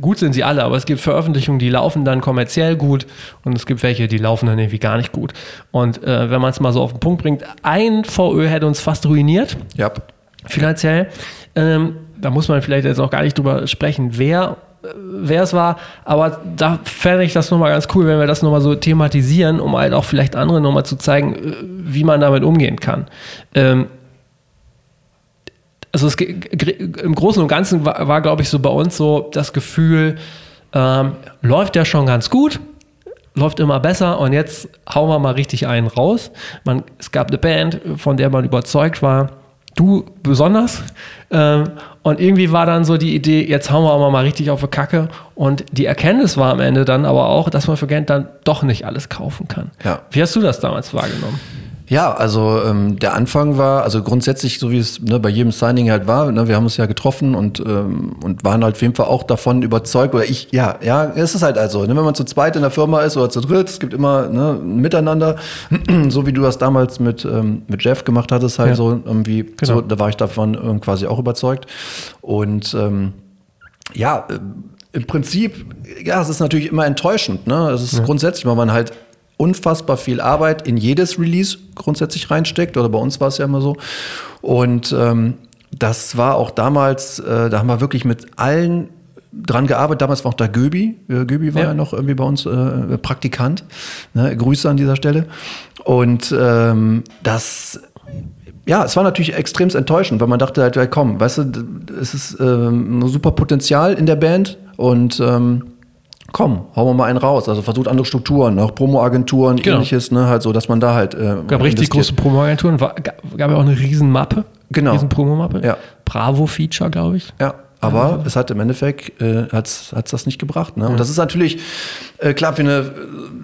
gut sind sie alle, aber es gibt Veröffentlichungen, die laufen dann kommerziell gut und es gibt welche, die laufen dann irgendwie gar nicht gut. Und äh, wenn man es mal so auf den Punkt bringt, ein VÖ hätte uns fast ruiniert. Ja. Finanziell. Ähm, da muss man vielleicht jetzt auch gar nicht drüber sprechen, wer wer es war, aber da fände ich das nochmal ganz cool, wenn wir das nochmal so thematisieren, um halt auch vielleicht anderen nochmal zu zeigen, äh, wie man damit umgehen kann. Ähm, also es, im Großen und Ganzen war, war glaube ich, so bei uns so das Gefühl, ähm, läuft ja schon ganz gut, läuft immer besser und jetzt hauen wir mal richtig einen raus. Man, es gab eine Band, von der man überzeugt war, du besonders. Ähm, und irgendwie war dann so die Idee, jetzt hauen wir aber mal richtig auf die Kacke. Und die Erkenntnis war am Ende dann aber auch, dass man für Geld dann doch nicht alles kaufen kann. Ja. Wie hast du das damals wahrgenommen? Ja, also ähm, der Anfang war, also grundsätzlich, so wie es ne, bei jedem Signing halt war, ne, wir haben uns ja getroffen und, ähm, und waren halt auf jeden Fall auch davon überzeugt, oder ich, ja, ja, es ist halt also, ne, wenn man zu zweit in der Firma ist oder zu dritt, es gibt immer ne, ein Miteinander, so wie du das damals mit, ähm, mit Jeff gemacht hattest, halt ja. so irgendwie, genau. so, da war ich davon ähm, quasi auch überzeugt. Und ähm, ja, äh, im Prinzip, ja, es ist natürlich immer enttäuschend, ne? Es ist ja. grundsätzlich, weil man halt unfassbar viel Arbeit in jedes Release grundsätzlich reinsteckt. Oder bei uns war es ja immer so. Und ähm, das war auch damals, äh, da haben wir wirklich mit allen dran gearbeitet. Damals war auch da Göbi. Äh, Göbi war ja. ja noch irgendwie bei uns äh, Praktikant. Ne? Grüße an dieser Stelle. Und ähm, das ja, es war natürlich extrem enttäuschend, weil man dachte halt, komm, weißt du, es ist ähm, ein super Potenzial in der Band und ähm, komm, hauen wir mal einen raus. Also versucht andere Strukturen, auch Promo-Agenturen, genau. ähnliches, ne, halt so, dass man da halt. Äh, gab richtig große Promo-Agenturen, gab ja auch eine Riesenmappe. Genau. Riesen Promo-Mappe. Ja. Bravo-Feature, glaube ich. Ja. Aber ja. es hat im Endeffekt äh, hat's, hat's das nicht gebracht. Ne? Und das ist natürlich, äh, klar, für eine,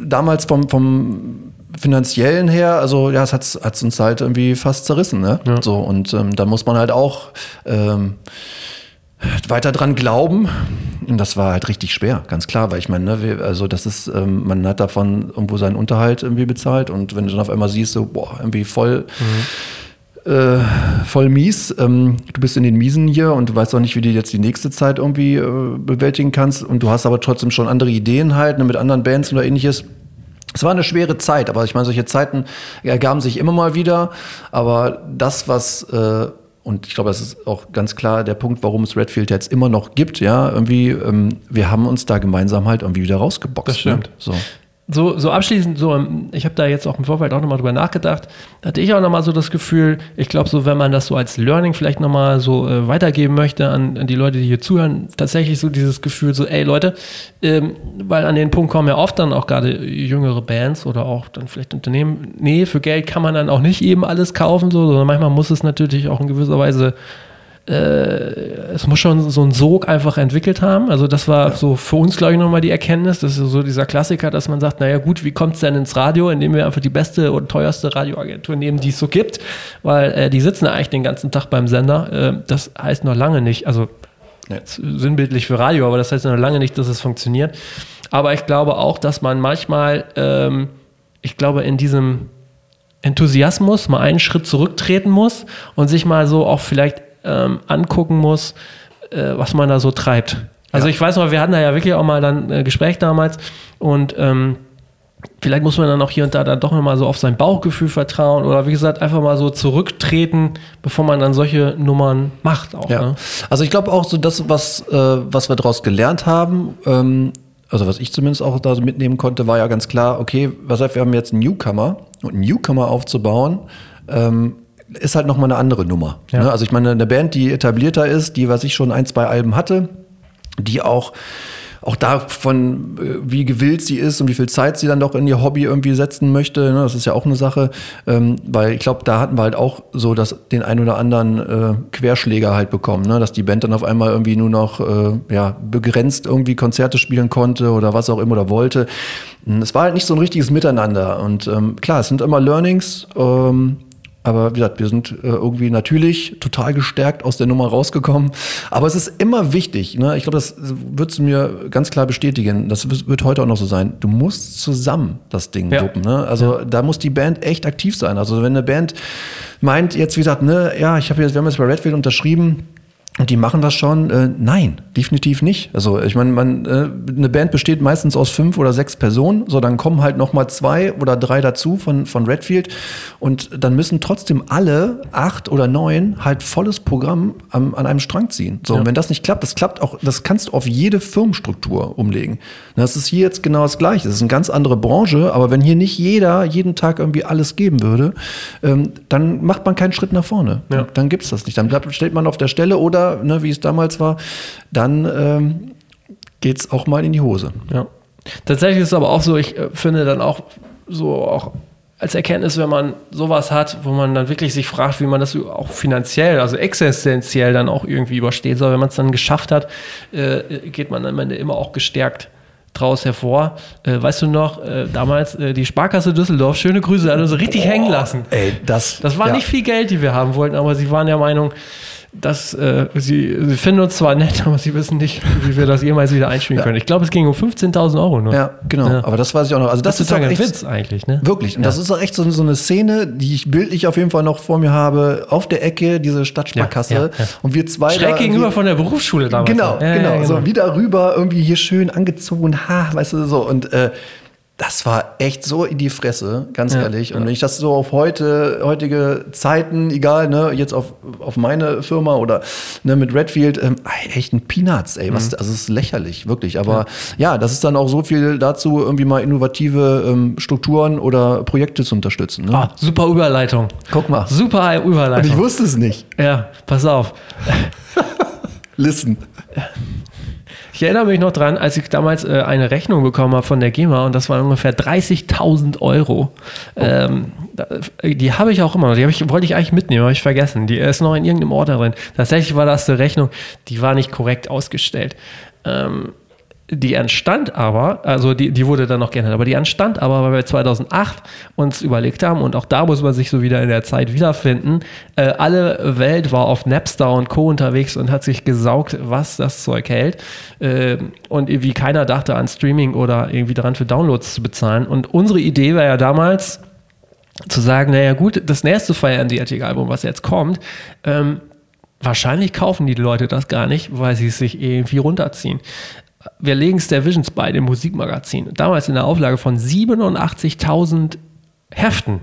damals vom, vom finanziellen her, also ja, es hat es uns halt irgendwie fast zerrissen. Ne? Ja. So, und ähm, da muss man halt auch ähm, weiter dran glauben. Und das war halt richtig schwer, ganz klar, weil ich meine, ne, also das ist, ähm, man hat davon irgendwo seinen Unterhalt irgendwie bezahlt und wenn du dann auf einmal siehst, so, boah, irgendwie voll, mhm. äh, voll mies, ähm, du bist in den Miesen hier und du weißt auch nicht, wie du jetzt die nächste Zeit irgendwie äh, bewältigen kannst und du hast aber trotzdem schon andere Ideen halt, ne, mit anderen Bands oder ähnliches. Es war eine schwere Zeit, aber ich meine, solche Zeiten ergaben sich immer mal wieder. Aber das, was äh, und ich glaube, das ist auch ganz klar der Punkt, warum es Redfield jetzt immer noch gibt. Ja, irgendwie, ähm, wir haben uns da gemeinsam halt irgendwie wieder rausgeboxt. Das stimmt. Ne? So. So, so abschließend, so, ich habe da jetzt auch im Vorfeld auch nochmal drüber nachgedacht, da hatte ich auch nochmal so das Gefühl, ich glaube, so, wenn man das so als Learning vielleicht nochmal so äh, weitergeben möchte an, an, die Leute, die hier zuhören, tatsächlich so dieses Gefühl, so, ey Leute, ähm, weil an den Punkt kommen ja oft dann auch gerade jüngere Bands oder auch dann vielleicht Unternehmen, nee, für Geld kann man dann auch nicht eben alles kaufen, so, sondern manchmal muss es natürlich auch in gewisser Weise es muss schon so einen Sog einfach entwickelt haben. Also das war ja. so für uns, glaube ich, nochmal die Erkenntnis. Das ist so dieser Klassiker, dass man sagt, naja gut, wie kommt es denn ins Radio, indem wir einfach die beste und teuerste Radioagentur nehmen, die es so gibt. Weil äh, die sitzen eigentlich den ganzen Tag beim Sender. Äh, das heißt noch lange nicht, also jetzt sinnbildlich für Radio, aber das heißt noch lange nicht, dass es funktioniert. Aber ich glaube auch, dass man manchmal, ähm, ich glaube, in diesem Enthusiasmus mal einen Schritt zurücktreten muss und sich mal so auch vielleicht ähm, angucken muss, äh, was man da so treibt. Also ja. ich weiß noch, wir hatten da ja wirklich auch mal dann ein Gespräch damals und ähm, vielleicht muss man dann auch hier und da dann doch nochmal so auf sein Bauchgefühl vertrauen oder wie gesagt einfach mal so zurücktreten, bevor man dann solche Nummern macht. Auch, ja. Ne? Also ich glaube auch so das, was, äh, was wir daraus gelernt haben, ähm, also was ich zumindest auch da so mitnehmen konnte, war ja ganz klar, okay, was heißt, wir haben jetzt einen Newcomer und einen Newcomer aufzubauen, ähm, ist halt nochmal eine andere Nummer. Ja. Ne? Also ich meine, eine Band, die etablierter ist, die, was ich schon ein, zwei Alben hatte, die auch auch davon, äh, wie gewillt sie ist und wie viel Zeit sie dann doch in ihr Hobby irgendwie setzen möchte. Ne? Das ist ja auch eine Sache, ähm, weil ich glaube, da hatten wir halt auch so dass den ein oder anderen äh, Querschläger halt bekommen, ne? dass die Band dann auf einmal irgendwie nur noch äh, ja, begrenzt irgendwie Konzerte spielen konnte oder was auch immer oder wollte. Es war halt nicht so ein richtiges Miteinander und ähm, klar, es sind immer Learnings. Ähm, aber wie gesagt, wir sind äh, irgendwie natürlich total gestärkt aus der Nummer rausgekommen. Aber es ist immer wichtig, ne? ich glaube, das würdest du mir ganz klar bestätigen, das wird heute auch noch so sein, du musst zusammen das Ding ja. wuppen. Ne? Also ja. da muss die Band echt aktiv sein. Also wenn eine Band meint jetzt, wie gesagt, ne, ja, ich habe jetzt, wir haben jetzt bei Redfield unterschrieben, die machen das schon? Äh, nein, definitiv nicht. Also ich meine, man, äh, eine Band besteht meistens aus fünf oder sechs Personen. So, dann kommen halt noch mal zwei oder drei dazu von, von Redfield. Und dann müssen trotzdem alle acht oder neun halt volles Programm an, an einem Strang ziehen. So, ja. und wenn das nicht klappt, das klappt auch, das kannst du auf jede Firmenstruktur umlegen. Das ist hier jetzt genau das Gleiche. Das ist eine ganz andere Branche, aber wenn hier nicht jeder jeden Tag irgendwie alles geben würde, ähm, dann macht man keinen Schritt nach vorne. Ja. Dann gibt's das nicht. Dann bleibt, steht man auf der Stelle oder ne, wie es damals war, dann ähm, geht es auch mal in die Hose. Ja. Tatsächlich ist es aber auch so, ich äh, finde dann auch so auch als Erkenntnis, wenn man sowas hat, wo man dann wirklich sich fragt, wie man das auch finanziell, also existenziell dann auch irgendwie überstehen soll, wenn man es dann geschafft hat, äh, geht man am Ende immer auch gestärkt draus hervor. Äh, weißt du noch, äh, damals äh, die Sparkasse Düsseldorf, schöne Grüße, hat uns richtig oh, hängen lassen. Ey, das, das war ja. nicht viel Geld, die wir haben wollten, aber sie waren der Meinung, dass äh, sie, sie finden uns zwar nett, aber sie wissen nicht, wie wir das jemals wieder einspielen ja. können. Ich glaube, es ging um 15.000 Euro nur. Ja, genau. Ja. Aber das weiß ich auch noch. Also das, das ist, ist ein Witz eigentlich, ne? Wirklich. Und ja. das ist auch echt so, so, eine Szene, die ich bildlich auf jeden Fall noch vor mir habe. Auf der Ecke diese Stadtsparkasse und wir zwei Schräg da gegenüber von der Berufsschule damals. Genau, genau. genau. So wieder rüber, irgendwie hier schön angezogen, ha, weißt du so und äh, das war echt so in die Fresse, ganz ja, ehrlich. Und ja. wenn ich das so auf heute, heutige Zeiten, egal, ne, jetzt auf, auf meine Firma oder ne, mit Redfield, ähm, echt ein Peanuts, ey, was, mhm. also es ist lächerlich, wirklich. Aber ja. ja. das ist dann auch so viel dazu, irgendwie mal innovative ähm, Strukturen oder Projekte zu unterstützen. Ne? Ah, super Überleitung. Guck mal. Super Überleitung. Und ich wusste es nicht. Ja, pass auf. Listen. Ich erinnere mich noch dran, als ich damals äh, eine Rechnung bekommen habe von der GEMA und das waren ungefähr 30.000 Euro. Oh. Ähm, die habe ich auch immer noch. Die ich, wollte ich eigentlich mitnehmen, habe ich vergessen. Die ist noch in irgendeinem Ordner drin. Tatsächlich war das eine Rechnung, die war nicht korrekt ausgestellt. Ähm, die entstand aber, also die, die wurde dann noch geändert, aber die entstand aber, weil wir 2008 uns überlegt haben, und auch da muss man sich so wieder in der Zeit wiederfinden, äh, alle Welt war auf Napster und Co. unterwegs und hat sich gesaugt, was das Zeug hält. Äh, und irgendwie keiner dachte an Streaming oder irgendwie daran für Downloads zu bezahlen. Und unsere Idee war ja damals, zu sagen, naja gut, das nächste Fire and the Attic Album, was jetzt kommt, ähm, wahrscheinlich kaufen die Leute das gar nicht, weil sie es sich irgendwie runterziehen wir legen Star Visions bei, dem Musikmagazin. Damals in der Auflage von 87.000 Heften.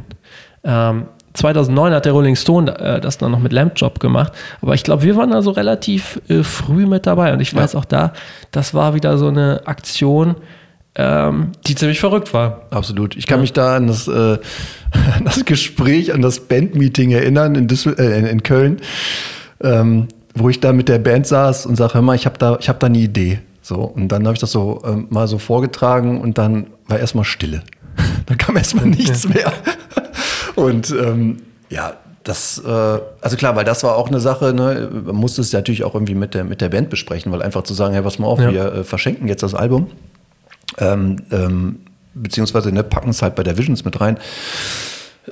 Ähm, 2009 hat der Rolling Stone äh, das dann noch mit Lamp Job gemacht. Aber ich glaube, wir waren da so relativ äh, früh mit dabei. Und ich weiß ja. auch da, das war wieder so eine Aktion, ähm, die ziemlich verrückt war. Absolut. Ich kann ja. mich da an das, äh, das Gespräch, an das Bandmeeting erinnern in, Düssel äh, in Köln, ähm, wo ich da mit der Band saß und sage, hör mal, ich habe da, hab da eine Idee. So, und dann habe ich das so ähm, mal so vorgetragen und dann war erstmal Stille. da kam erstmal nichts mehr. und ähm, ja, das, äh, also klar, weil das war auch eine Sache, ne, man musste es natürlich auch irgendwie mit der, mit der Band besprechen, weil einfach zu sagen, hey, was mal auf, ja. wir äh, verschenken jetzt das Album, ähm, ähm, beziehungsweise ne, packen es halt bei der Visions mit rein.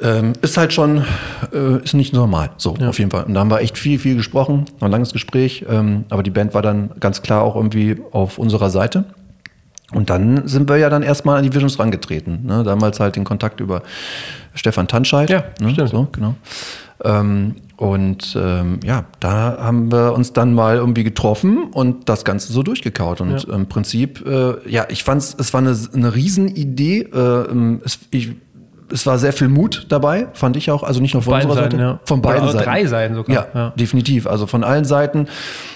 Ähm, ist halt schon, äh, ist nicht normal. So, ja. auf jeden Fall. Und da haben wir echt viel, viel gesprochen, ein langes Gespräch. Ähm, aber die Band war dann ganz klar auch irgendwie auf unserer Seite. Und dann sind wir ja dann erstmal an die Visions rangetreten. Ne? Damals halt den Kontakt über Stefan Tanscheid. Ja, ne? stimmt. So, genau. Ähm, und ähm, ja, da haben wir uns dann mal irgendwie getroffen und das Ganze so durchgekaut. Und ja. im Prinzip, äh, ja, ich fand es war eine, eine Riesenidee. Äh, es, ich, es war sehr viel Mut dabei, fand ich auch. Also nicht nur von, von unserer Seiten, Seite, ja. von beiden Seiten. Drei Seiten sogar. Ja, ja, definitiv. Also von allen Seiten.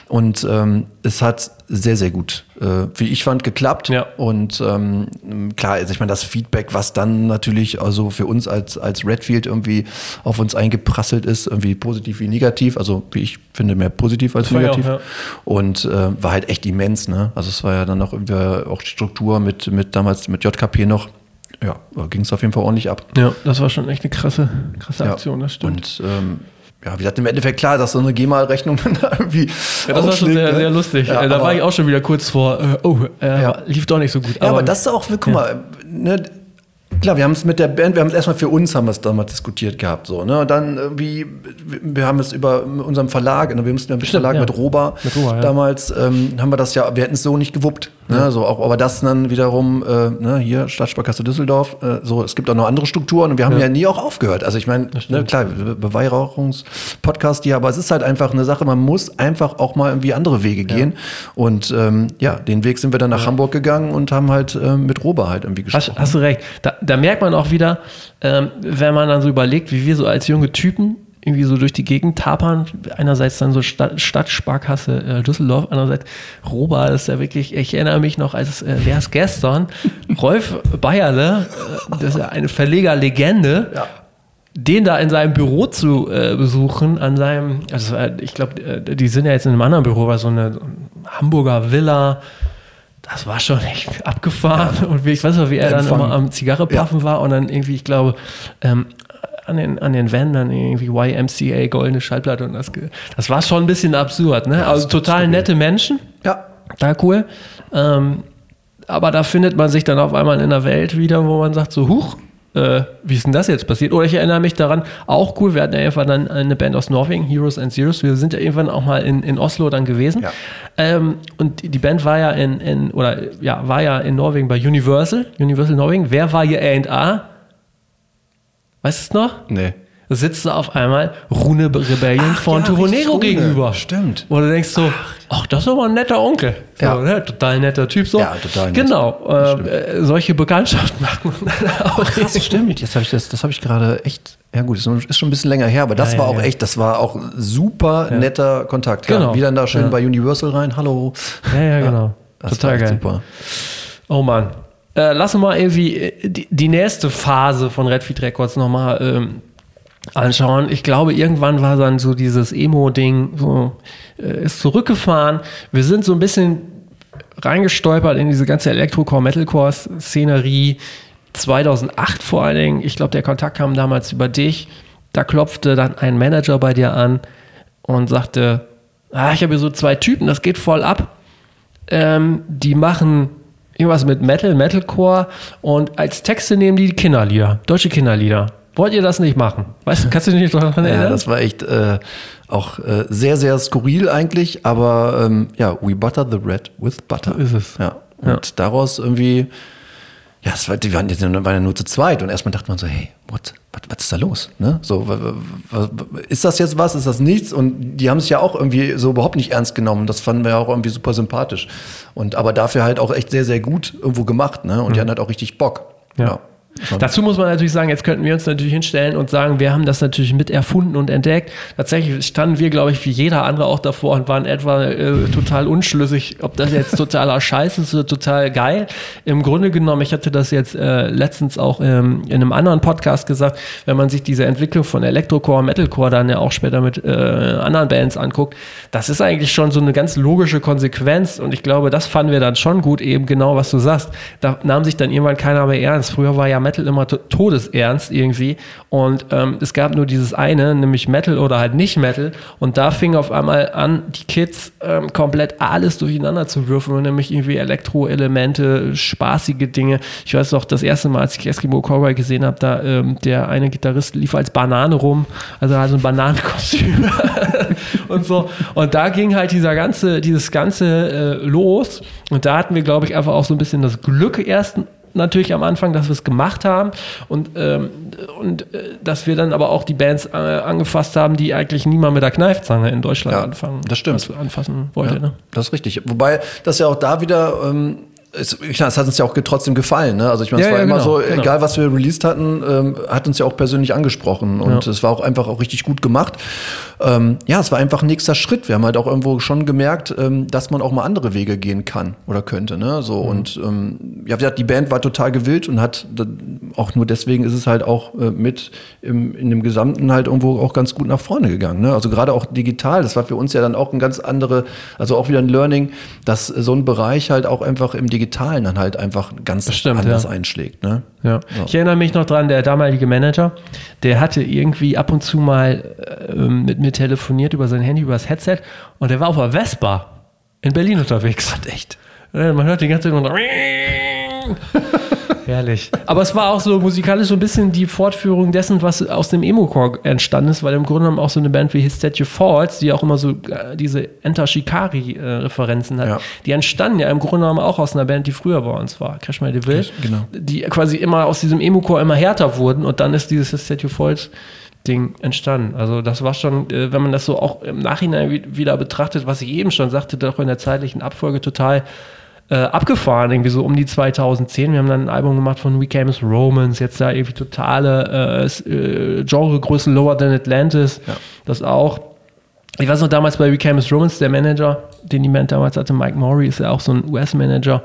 Und ähm, es hat sehr, sehr gut, äh, wie ich fand, geklappt. Ja. Und ähm, klar, also ich meine, das Feedback, was dann natürlich also für uns als, als Redfield irgendwie auf uns eingeprasselt ist, irgendwie positiv wie negativ, also wie ich finde, mehr positiv als negativ. Auch, ja. Und äh, war halt echt immens, ne? Also es war ja dann noch irgendwie auch die Struktur mit, mit damals mit JKP noch ja, ging es auf jeden Fall ordentlich ab. Ja, das war schon echt eine krasse, krasse Aktion, ja. das stimmt. Und ähm, ja, wie gesagt, im Endeffekt klar, dass so eine GEMA-Rechnung irgendwie. Ja, das war schon sehr, ne? sehr lustig. Ja, da war ich auch schon wieder kurz vor, äh, oh, äh, ja. lief doch nicht so gut. Ja, aber, aber das ist auch, guck mal, ne, Klar, wir haben es mit der Band, wir haben es erstmal für uns haben wir es damals diskutiert gehabt, so, ne? Und dann irgendwie, wir haben es über unserem Verlag, ne? wir mussten ja Verlag ja. mit Roba, mit Roba damals, ähm, haben wir das ja, wir hätten es so nicht gewuppt, ne? ja. So, auch, aber das dann wiederum, äh, ne, hier, Stadtsparkasse Düsseldorf, äh, so, es gibt auch noch andere Strukturen und wir haben ja, nie auch aufgehört. Also ich meine, ne, klar, Beweihräuchungspodcast hier, aber es ist halt einfach eine Sache, man muss einfach auch mal irgendwie andere Wege gehen. Und ähm, ja, den Weg sind wir dann nach Hamburg gegangen und haben halt äh, mit Roba halt irgendwie gesprochen. Hast, hast du recht. Da, da merkt man auch wieder, ähm, wenn man dann so überlegt, wie wir so als junge Typen irgendwie so durch die Gegend tapern. Einerseits dann so Stadt, Stadtsparkasse äh, Düsseldorf, andererseits Roba, ist ja wirklich, ich erinnere mich noch, als äh, wäre es gestern, Rolf Bayerle, äh, das ist ja eine Verlegerlegende, ja. den da in seinem Büro zu äh, besuchen, an seinem, also ich glaube, äh, die sind ja jetzt in einem anderen Büro, war so eine Hamburger Villa, das war schon echt abgefahren. Ja. Und wie, ich weiß noch, wie er dann immer am Zigarre puffen ja. war und dann irgendwie, ich glaube, ähm, an den, an den Wänden irgendwie YMCA, goldene Schallplatte und das, das war schon ein bisschen absurd, ne? Also total nette Menschen. Ja. Da cool. Ähm, aber da findet man sich dann auf einmal in einer Welt wieder, wo man sagt so, huch, äh, wie ist denn das jetzt passiert? Oder ich erinnere mich daran, auch cool, wir hatten ja irgendwann dann eine Band aus Norwegen, Heroes and Zeros. Wir sind ja irgendwann auch mal in, in Oslo dann gewesen. Ja. Ähm, und die Band war ja in, in, oder ja, war ja in Norwegen bei Universal, Universal Norwegen. Wer war hier A&A? Weißt du es noch? Nee sitzt du auf einmal Rune Rebellion ach, von ja, Turonero gegenüber. Stimmt. Wo du denkst so, ach, das ist aber ein netter Onkel. So, ja. Ne? Total netter Typ. So. Ja, total nett. Genau. Äh, solche Bekanntschaften macht man dann auch. Ach, krass, stimmt. Jetzt hab ich das, das habe ich gerade echt, ja gut, das ist schon ein bisschen länger her, aber das ja, war auch echt, das war auch super netter Kontakt. Genau. Wie dann da schön bei Universal rein, hallo. Ja, ja, genau. total geil. super. Oh Mann. Äh, lass uns mal irgendwie äh, die, die nächste Phase von Redfeed Records nochmal ähm, anschauen. Ich glaube, irgendwann war dann so dieses Emo-Ding, so, äh, ist zurückgefahren. Wir sind so ein bisschen reingestolpert in diese ganze Elektrocore-Metalcore-Szenerie. 2008 vor allen Dingen. Ich glaube, der Kontakt kam damals über dich. Da klopfte dann ein Manager bei dir an und sagte, ah, ich habe hier so zwei Typen, das geht voll ab. Ähm, die machen irgendwas mit Metal, Metalcore und als Texte nehmen die Kinderlieder, deutsche Kinderlieder. Wollt ihr das nicht machen? Weißt du, kannst du dich nicht daran erinnern? Ja, das war echt äh, auch äh, sehr, sehr skurril eigentlich, aber ähm, ja, we butter the bread with butter. So ist es. Ja. Und ja. daraus irgendwie, ja, es war, die waren, die waren ja nur zu zweit und erstmal dachte man so, hey, what, was, ist da los? Ne? So, ist das jetzt was, ist das nichts? Und die haben es ja auch irgendwie so überhaupt nicht ernst genommen. Das fanden wir ja auch irgendwie super sympathisch. Und aber dafür halt auch echt sehr, sehr gut irgendwo gemacht, ne? Und mhm. die hatten halt auch richtig Bock. ja. ja. Dazu muss man natürlich sagen, jetzt könnten wir uns natürlich hinstellen und sagen, wir haben das natürlich mit erfunden und entdeckt. Tatsächlich standen wir, glaube ich, wie jeder andere auch davor und waren etwa äh, total unschlüssig, ob das jetzt totaler Scheiß ist oder total geil. Im Grunde genommen, ich hatte das jetzt äh, letztens auch ähm, in einem anderen Podcast gesagt, wenn man sich diese Entwicklung von Elektrocore, Metalcore dann ja auch später mit äh, anderen Bands anguckt, das ist eigentlich schon so eine ganz logische Konsequenz und ich glaube, das fanden wir dann schon gut, eben genau was du sagst. Da nahm sich dann irgendwann keiner mehr ernst. Früher war ja Metal immer todesernst irgendwie und ähm, es gab nur dieses eine, nämlich Metal oder halt nicht Metal und da fing auf einmal an, die Kids ähm, komplett alles durcheinander zu würfeln, nämlich irgendwie Elektroelemente, spaßige Dinge. Ich weiß noch, das erste Mal, als ich Eskimo Cowboy gesehen habe, da ähm, der eine Gitarrist lief als Banane rum, also also ein Bananenkostüm und so. Und da ging halt dieser ganze, dieses ganze äh, los. Und da hatten wir, glaube ich, einfach auch so ein bisschen das Glück erst natürlich am Anfang, dass wir es gemacht haben und, ähm, und äh, dass wir dann aber auch die Bands äh, angefasst haben, die eigentlich niemand mit der Kneifzange in Deutschland ja, anfangen. Das stimmt. anfassen wollte. Ja, ne? Das ist richtig. Wobei das ja auch da wieder ähm, es, klar, es hat uns ja auch trotzdem gefallen. Ne? Also ich meine, es ja, war ja, immer genau, so, genau. egal was wir released hatten, ähm, hat uns ja auch persönlich angesprochen und ja. es war auch einfach auch richtig gut gemacht. Ähm, ja, es war einfach ein nächster Schritt. Wir haben halt auch irgendwo schon gemerkt, ähm, dass man auch mal andere Wege gehen kann oder könnte. Ne? So mhm. und ähm, ja, die Band war total gewillt und hat auch nur deswegen ist es halt auch äh, mit im, in dem Gesamten halt irgendwo auch ganz gut nach vorne gegangen. Ne? Also gerade auch digital, das war für uns ja dann auch ein ganz andere, also auch wieder ein Learning, dass so ein Bereich halt auch einfach im Digitalen dann halt einfach ganz Stimmt, anders ja. einschlägt. Ne? Ja. ja. Ich erinnere mich noch dran, der damalige Manager, der hatte irgendwie ab und zu mal äh, mit mir telefoniert über sein Handy, über das Headset und der war auf der Vespa in Berlin unterwegs. Hat echt. Man hört die ganze Zeit nur Herrlich. Aber es war auch so musikalisch so ein bisschen die Fortführung dessen, was aus dem Emo-Core entstanden ist, weil im Grunde genommen auch so eine Band wie His Statue Falls, die auch immer so äh, diese Enter Shikari-Referenzen hat, ja. die entstanden ja im Grunde genommen auch aus einer Band, die früher bei uns war, Crash My Devil, genau. die quasi immer aus diesem Emo-Core immer härter wurden und dann ist dieses His Statue Falls Ding entstanden. Also das war schon, äh, wenn man das so auch im Nachhinein wieder betrachtet, was ich eben schon sagte, doch in der zeitlichen Abfolge total äh, abgefahren, irgendwie so um die 2010. Wir haben dann ein Album gemacht von We Came as Romans, jetzt da irgendwie totale äh, äh, Genregröße Lower Than Atlantis, ja. das auch. Ich weiß noch, damals bei We Came as Romans, der Manager, den die Band damals hatte, Mike Maury, ist ja auch so ein US-Manager,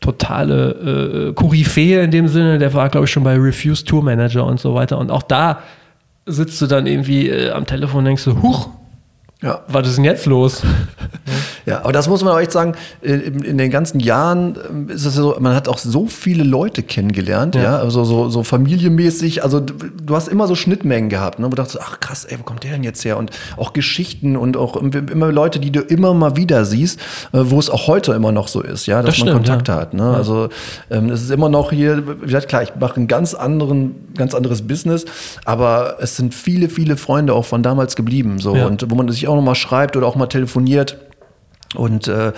totale äh, Koryphäe in dem Sinne, der war, glaube ich, schon bei Refuse Tour Manager und so weiter. Und auch da sitzt du dann irgendwie äh, am Telefon und denkst so, huch, ja. Was ist denn jetzt los? ja, aber das muss man auch echt sagen, in, in, den ganzen Jahren ähm, ist es so, man hat auch so viele Leute kennengelernt, ja, ja? also so, so familienmäßig, also du hast immer so Schnittmengen gehabt, ne, wo du dachtest, ach krass, ey, wo kommt der denn jetzt her? Und auch Geschichten und auch immer Leute, die du immer mal wieder siehst, äh, wo es auch heute immer noch so ist, ja, dass das man Kontakte ja. hat. Ne? Also ähm, es ist immer noch hier, wie gesagt, klar, ich mache ein ganz anderen, ganz anderes Business, aber es sind viele, viele Freunde auch von damals geblieben, so und wo man sich auch auch nochmal schreibt oder auch mal telefoniert. Und äh,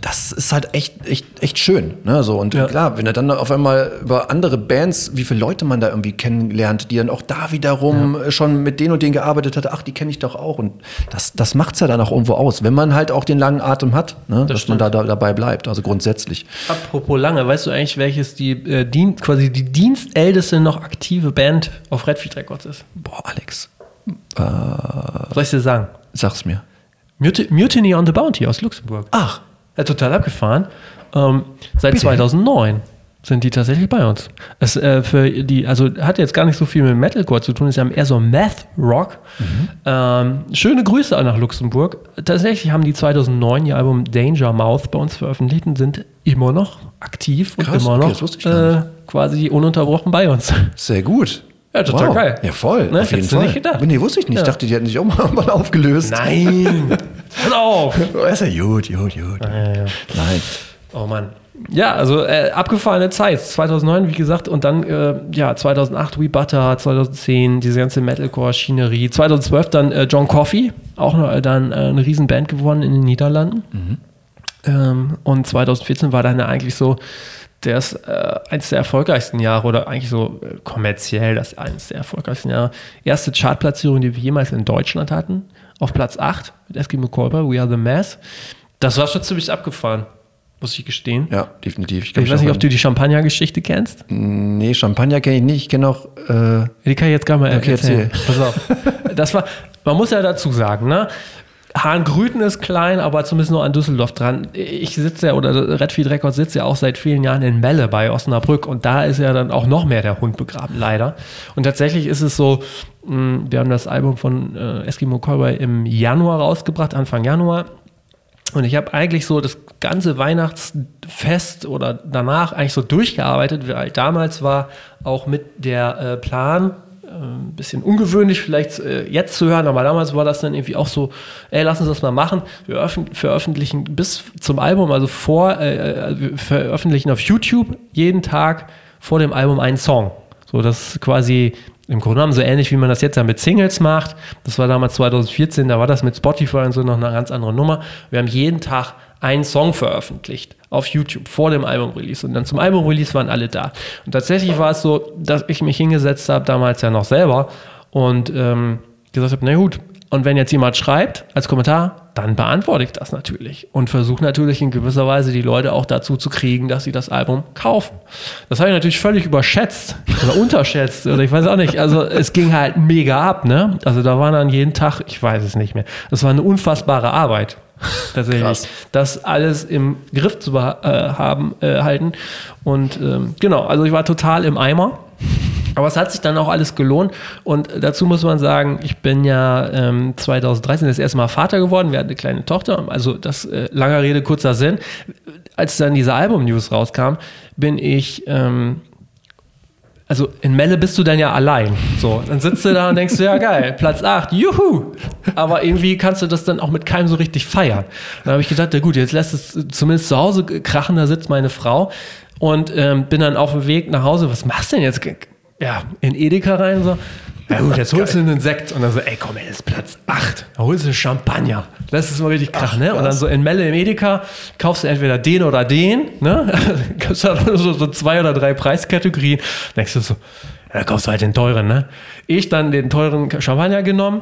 das ist halt echt, echt, echt schön. Ne? So, und ja. klar, wenn er dann auf einmal über andere Bands, wie viele Leute man da irgendwie kennenlernt, die dann auch da wiederum ja. schon mit denen und denen gearbeitet hat, ach, die kenne ich doch auch. Und das, das macht es ja dann auch irgendwo aus, wenn man halt auch den langen Atem hat, ne? das dass stimmt. man da, da, dabei bleibt, also grundsätzlich. Apropos lange, weißt du eigentlich, welches die äh, Dien quasi die dienstälteste noch aktive Band auf Redfeed Records ist? Boah, Alex. Äh, Soll ich dir sagen? Sag's mir. Mut Mutiny on the Bounty aus Luxemburg. Ach. Ja, total abgefahren. Ähm, seit Bitte? 2009 sind die tatsächlich bei uns. Es, äh, für die, also hat jetzt gar nicht so viel mit Metalcore zu tun, ist ja eher so Math Rock. Mhm. Ähm, schöne Grüße nach Luxemburg. Tatsächlich haben die 2009 ihr Album Danger Mouth bei uns veröffentlicht und sind immer noch aktiv und Krass, immer noch okay, äh, quasi ununterbrochen bei uns. Sehr gut. Ja, total wow. geil. Ja, voll. Ne? Auf jeden Fall. nicht gedacht. Nee, wusste ich nicht. Ja. Ich dachte, die hätten sich auch mal, mal aufgelöst. Nein. Hör auf. Oh, ist ja gut, gut, gut. Ja, ja, Nein. Oh Mann. Ja, also äh, abgefahrene Zeit. 2009, wie gesagt, und dann äh, ja 2008 We Butter, 2010 diese ganze Metalcore-Schinerie. 2012 dann äh, John Coffey, auch noch, äh, dann äh, eine Riesenband gewonnen in den Niederlanden. Mhm. Ähm, und 2014 war dann eigentlich so der ist äh, eines der erfolgreichsten Jahre oder eigentlich so äh, kommerziell das eines der erfolgreichsten Jahre. Erste Chartplatzierung, die wir jemals in Deutschland hatten, auf Platz 8 mit Eskimo Kolber, We Are the Mass. Das war schon ziemlich abgefahren. muss ich gestehen. Ja, definitiv. Ich, ich weiß nicht, ob du die Champagner-Geschichte kennst. Nee, Champagner kenne ich nicht. Ich kenne auch. Äh die kann ich jetzt gar mal okay, erzählen. Erzähl. Pass auf. Das war, man muss ja dazu sagen, ne? Hahngrüten ist klein, aber zumindest nur an Düsseldorf dran. Ich sitze ja, oder Redfield Records sitzt ja auch seit vielen Jahren in Melle bei Osnabrück und da ist ja dann auch noch mehr der Hund begraben, leider. Und tatsächlich ist es so, hm, wir haben das Album von äh, Eskimo Callboy im Januar rausgebracht, Anfang Januar. Und ich habe eigentlich so das ganze Weihnachtsfest oder danach eigentlich so durchgearbeitet, weil damals war auch mit der äh, Plan, ein bisschen ungewöhnlich vielleicht äh, jetzt zu hören, aber damals war das dann irgendwie auch so, ey, lass uns das mal machen. Wir veröffentlichen bis zum Album, also vor, äh, äh, wir veröffentlichen auf YouTube jeden Tag vor dem Album einen Song. So, das quasi im Grunde genommen so ähnlich, wie man das jetzt ja mit Singles macht. Das war damals 2014, da war das mit Spotify und so noch eine ganz andere Nummer. Wir haben jeden Tag einen Song veröffentlicht auf YouTube vor dem Album-Release. Und dann zum Album-Release waren alle da. Und tatsächlich war es so, dass ich mich hingesetzt habe, damals ja noch selber, und ähm, gesagt habe, na gut, und wenn jetzt jemand schreibt als Kommentar, dann beantworte ich das natürlich und versuche natürlich in gewisser Weise die Leute auch dazu zu kriegen, dass sie das Album kaufen. Das habe ich natürlich völlig überschätzt oder unterschätzt oder ich weiß auch nicht. Also es ging halt mega ab, ne? Also da waren dann jeden Tag, ich weiß es nicht mehr. Das war eine unfassbare Arbeit. Tatsächlich. Krass. Das alles im Griff zu äh, haben, äh, halten. Und ähm, genau, also ich war total im Eimer aber es hat sich dann auch alles gelohnt. Und dazu muss man sagen, ich bin ja ähm, 2013 das erste Mal Vater geworden. Wir hatten eine kleine Tochter. Also das äh, langer Rede, kurzer Sinn. Als dann diese Album-News rauskam, bin ich ähm, also in Melle bist du dann ja allein. So, dann sitzt du da und denkst du, ja geil, Platz 8, juhu. Aber irgendwie kannst du das dann auch mit keinem so richtig feiern. Dann habe ich gedacht, ja gut, jetzt lässt es zumindest zu Hause krachen, da sitzt meine Frau und ähm, bin dann auf dem Weg nach Hause. Was machst du denn jetzt? Ja, in Edeka rein, so. Ja gut, jetzt holst du einen Sekt und dann so, ey komm, ey, das ist Platz 8. Da holst du Champagner. Lass es mal richtig krachen, ne? Und dann so in Melle im Edeka kaufst du entweder den oder den, ne? Kaufst du so, so zwei oder drei Preiskategorien. Denkst du so, ja, da kaufst du halt den teuren, ne? Ich dann den teuren Champagner genommen.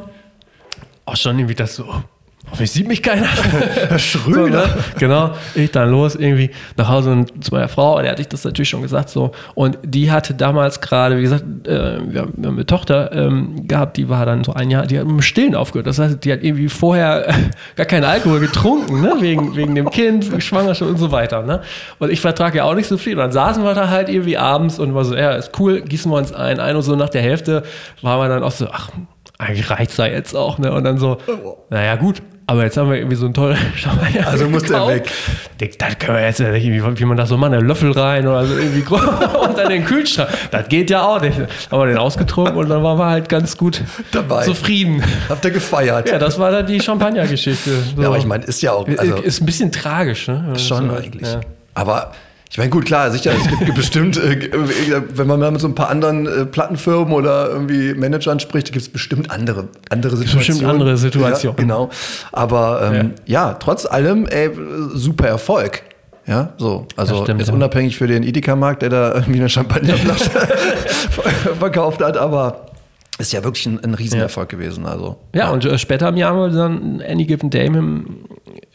Auch schon irgendwie das so, Hoffentlich sieht mich keiner. Schröder. So, ne? Genau. Ich dann los irgendwie nach Hause und zu meiner Frau. Der hatte ich das natürlich schon gesagt so. Und die hatte damals gerade, wie gesagt, äh, wir haben eine Tochter ähm, gehabt, die war dann so ein Jahr, die hat mit dem Stillen aufgehört. Das heißt, die hat irgendwie vorher gar keinen Alkohol getrunken, ne? wegen, wegen dem Kind, Schwangerschaft und so weiter. Ne? Und ich vertrage ja auch nicht so viel. Und dann saßen wir da halt irgendwie abends und war so, ja, ist cool, gießen wir uns ein. Ein und so nach der Hälfte waren wir dann auch so, ach, eigentlich reicht's da jetzt auch, ne? Und dann so, naja, gut, aber jetzt haben wir irgendwie so einen tollen Champagner. Also muss der weg. Das können wir jetzt nicht, wie, man das so macht, einen Löffel rein oder so irgendwie und dann den Kühlschrank. Das geht ja auch nicht. Haben wir den ausgetrunken und dann waren wir halt ganz gut Dabei. zufrieden. Habt ihr gefeiert? Ja, das war dann die Champagner-Geschichte. So. Ja, aber ich meine, ist ja auch. Also, ist ein bisschen tragisch, ne? Schon eigentlich. Ja. Aber ich meine, gut, klar, sicher, es gibt bestimmt, äh, wenn man mal mit so ein paar anderen äh, Plattenfirmen oder irgendwie Managern spricht, gibt es bestimmt andere, andere Situationen. Bestimmt andere Situationen. Ja, genau. Aber ähm, ja. ja. trotz allem, ey, super Erfolg. Ja, so. Also stimmt, ist unabhängig für den Edeka-Markt, der da irgendwie eine Champagnerflasche verkauft hat, aber ist ja wirklich ein, ein Riesenerfolg gewesen. Also, ja, ja. und äh, später im Jahr haben wir dann Any Given Day mit,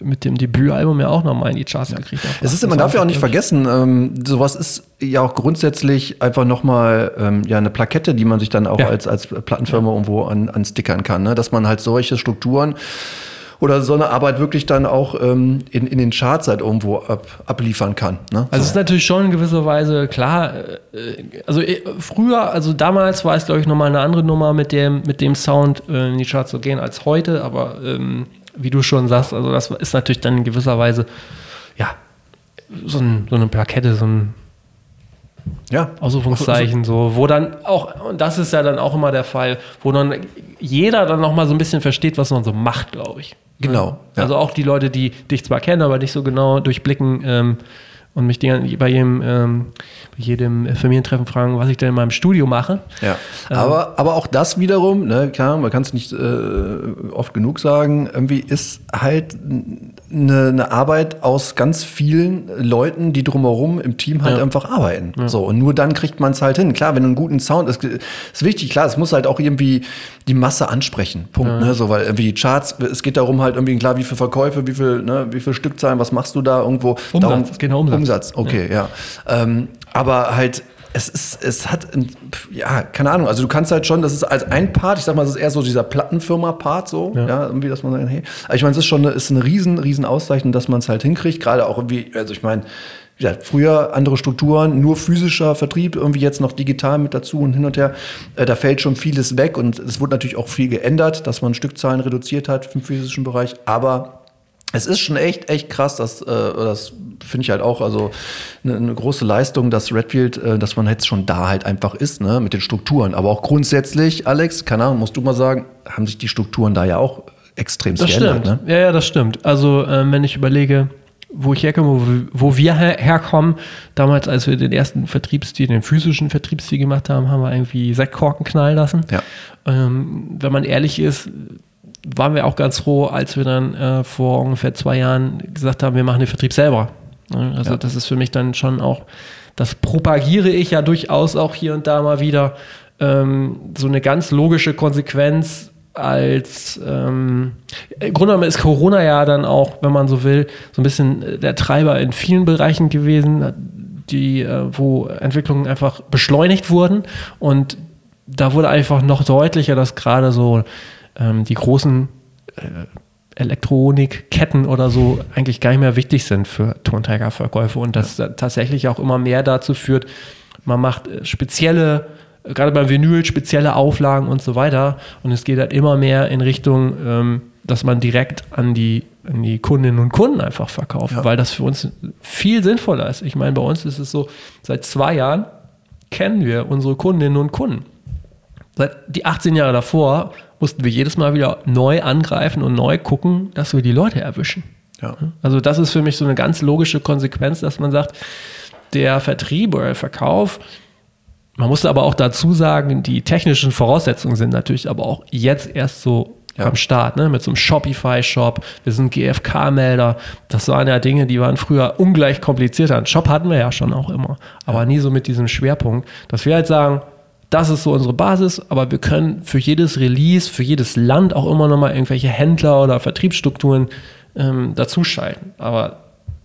mit dem Debütalbum ja auch nochmal in die Charts ja. gekriegt. Es ist, man darf ja auch nicht vergessen, ähm, sowas ist ja auch grundsätzlich einfach nochmal ähm, ja, eine Plakette, die man sich dann auch als, als Plattenfirma irgendwo an, an stickern kann. Ne? Dass man halt solche Strukturen oder so eine Arbeit wirklich dann auch ähm, in, in den Charts halt irgendwo ab, abliefern kann. Ne? Also so. es ist natürlich schon in gewisser Weise klar, äh, also äh, früher, also damals war es glaube ich nochmal eine andere Nummer mit dem, mit dem Sound äh, in die Charts zu gehen als heute, aber ähm, wie du schon sagst, also das ist natürlich dann in gewisser Weise, ja, so, ein, so eine Plakette, so ein ja. Ausrufungszeichen, so, wo dann auch, und das ist ja dann auch immer der Fall, wo dann jeder dann nochmal so ein bisschen versteht, was man so macht, glaube ich. Genau. Ja. Also auch die Leute, die dich zwar kennen, aber nicht so genau durchblicken, ähm, und mich die, bei jedem, ähm, bei jedem Familientreffen fragen, was ich denn in meinem Studio mache. Ja, ähm, aber, aber auch das wiederum, ne, klar, man kann es nicht äh, oft genug sagen, irgendwie ist halt eine, eine, Arbeit aus ganz vielen Leuten, die drumherum im Team halt ja. einfach arbeiten. Ja. So, und nur dann kriegt man es halt hin. Klar, wenn du einen guten Sound, ist, ist wichtig, klar, es muss halt auch irgendwie die Masse ansprechen. Punkt. Ja. Ne? So, weil irgendwie die Charts, es geht darum halt irgendwie klar, wie viele Verkäufe, wie viel, ne, wie viel Stückzahlen, was machst du da irgendwo? Umsatz, darum, es geht um Umsatz. Umsatz, okay, ja. ja. Ähm, aber halt, es ist, es hat, ja, keine Ahnung, also du kannst halt schon, das ist als ein Part, ich sag mal, das ist eher so dieser Plattenfirma-Part, so, ja. ja, irgendwie, dass man sagt, hey, aber ich meine, es ist schon eine, ist eine riesen, riesen Auszeichnung, dass man es halt hinkriegt, gerade auch irgendwie, also ich meine, ja, früher andere Strukturen, nur physischer Vertrieb, irgendwie jetzt noch digital mit dazu und hin und her. Äh, da fällt schon vieles weg und es wurde natürlich auch viel geändert, dass man Stückzahlen reduziert hat im physischen Bereich. Aber es ist schon echt, echt krass, dass, äh, das finde ich halt auch, also eine, eine große Leistung, dass Redfield, äh, dass man jetzt schon da halt einfach ist, ne, mit den Strukturen. Aber auch grundsätzlich, Alex, keine Ahnung, musst du mal sagen, haben sich die Strukturen da ja auch extrem geändert. Stimmt. Ne? Ja, ja, das stimmt. Also, äh, wenn ich überlege, wo ich herkomme, wo, wo wir her herkommen. Damals, als wir den ersten Vertriebsstil, den physischen Vertriebsstil gemacht haben, haben wir irgendwie Sektkorken knallen lassen. Ja. Ähm, wenn man ehrlich ist, waren wir auch ganz froh, als wir dann äh, vor ungefähr zwei Jahren gesagt haben, wir machen den Vertrieb selber. Also ja. das ist für mich dann schon auch, das propagiere ich ja durchaus auch hier und da mal wieder, ähm, so eine ganz logische Konsequenz als ähm, im Grunde genommen ist Corona ja dann auch, wenn man so will, so ein bisschen äh, der Treiber in vielen Bereichen gewesen, die, äh, wo Entwicklungen einfach beschleunigt wurden. Und da wurde einfach noch deutlicher, dass gerade so ähm, die großen äh, Elektronikketten oder so eigentlich gar nicht mehr wichtig sind für Tonträgerverkäufe und das ja. tatsächlich auch immer mehr dazu führt, man macht äh, spezielle gerade beim Vinyl spezielle Auflagen und so weiter. Und es geht halt immer mehr in Richtung, ähm, dass man direkt an die, an die Kundinnen und Kunden einfach verkauft, ja. weil das für uns viel sinnvoller ist. Ich meine, bei uns ist es so, seit zwei Jahren kennen wir unsere Kundinnen und Kunden. Seit die 18 Jahre davor mussten wir jedes Mal wieder neu angreifen und neu gucken, dass wir die Leute erwischen. Ja. Also das ist für mich so eine ganz logische Konsequenz, dass man sagt, der Vertrieb oder der Verkauf man muss aber auch dazu sagen, die technischen Voraussetzungen sind natürlich aber auch jetzt erst so ja. am Start, ne? mit so einem Shopify-Shop, wir sind GFK-Melder. Das waren ja Dinge, die waren früher ungleich komplizierter. Einen Shop hatten wir ja schon auch immer, aber nie so mit diesem Schwerpunkt, dass wir halt sagen, das ist so unsere Basis, aber wir können für jedes Release, für jedes Land auch immer nochmal irgendwelche Händler oder Vertriebsstrukturen ähm, dazuschalten. Aber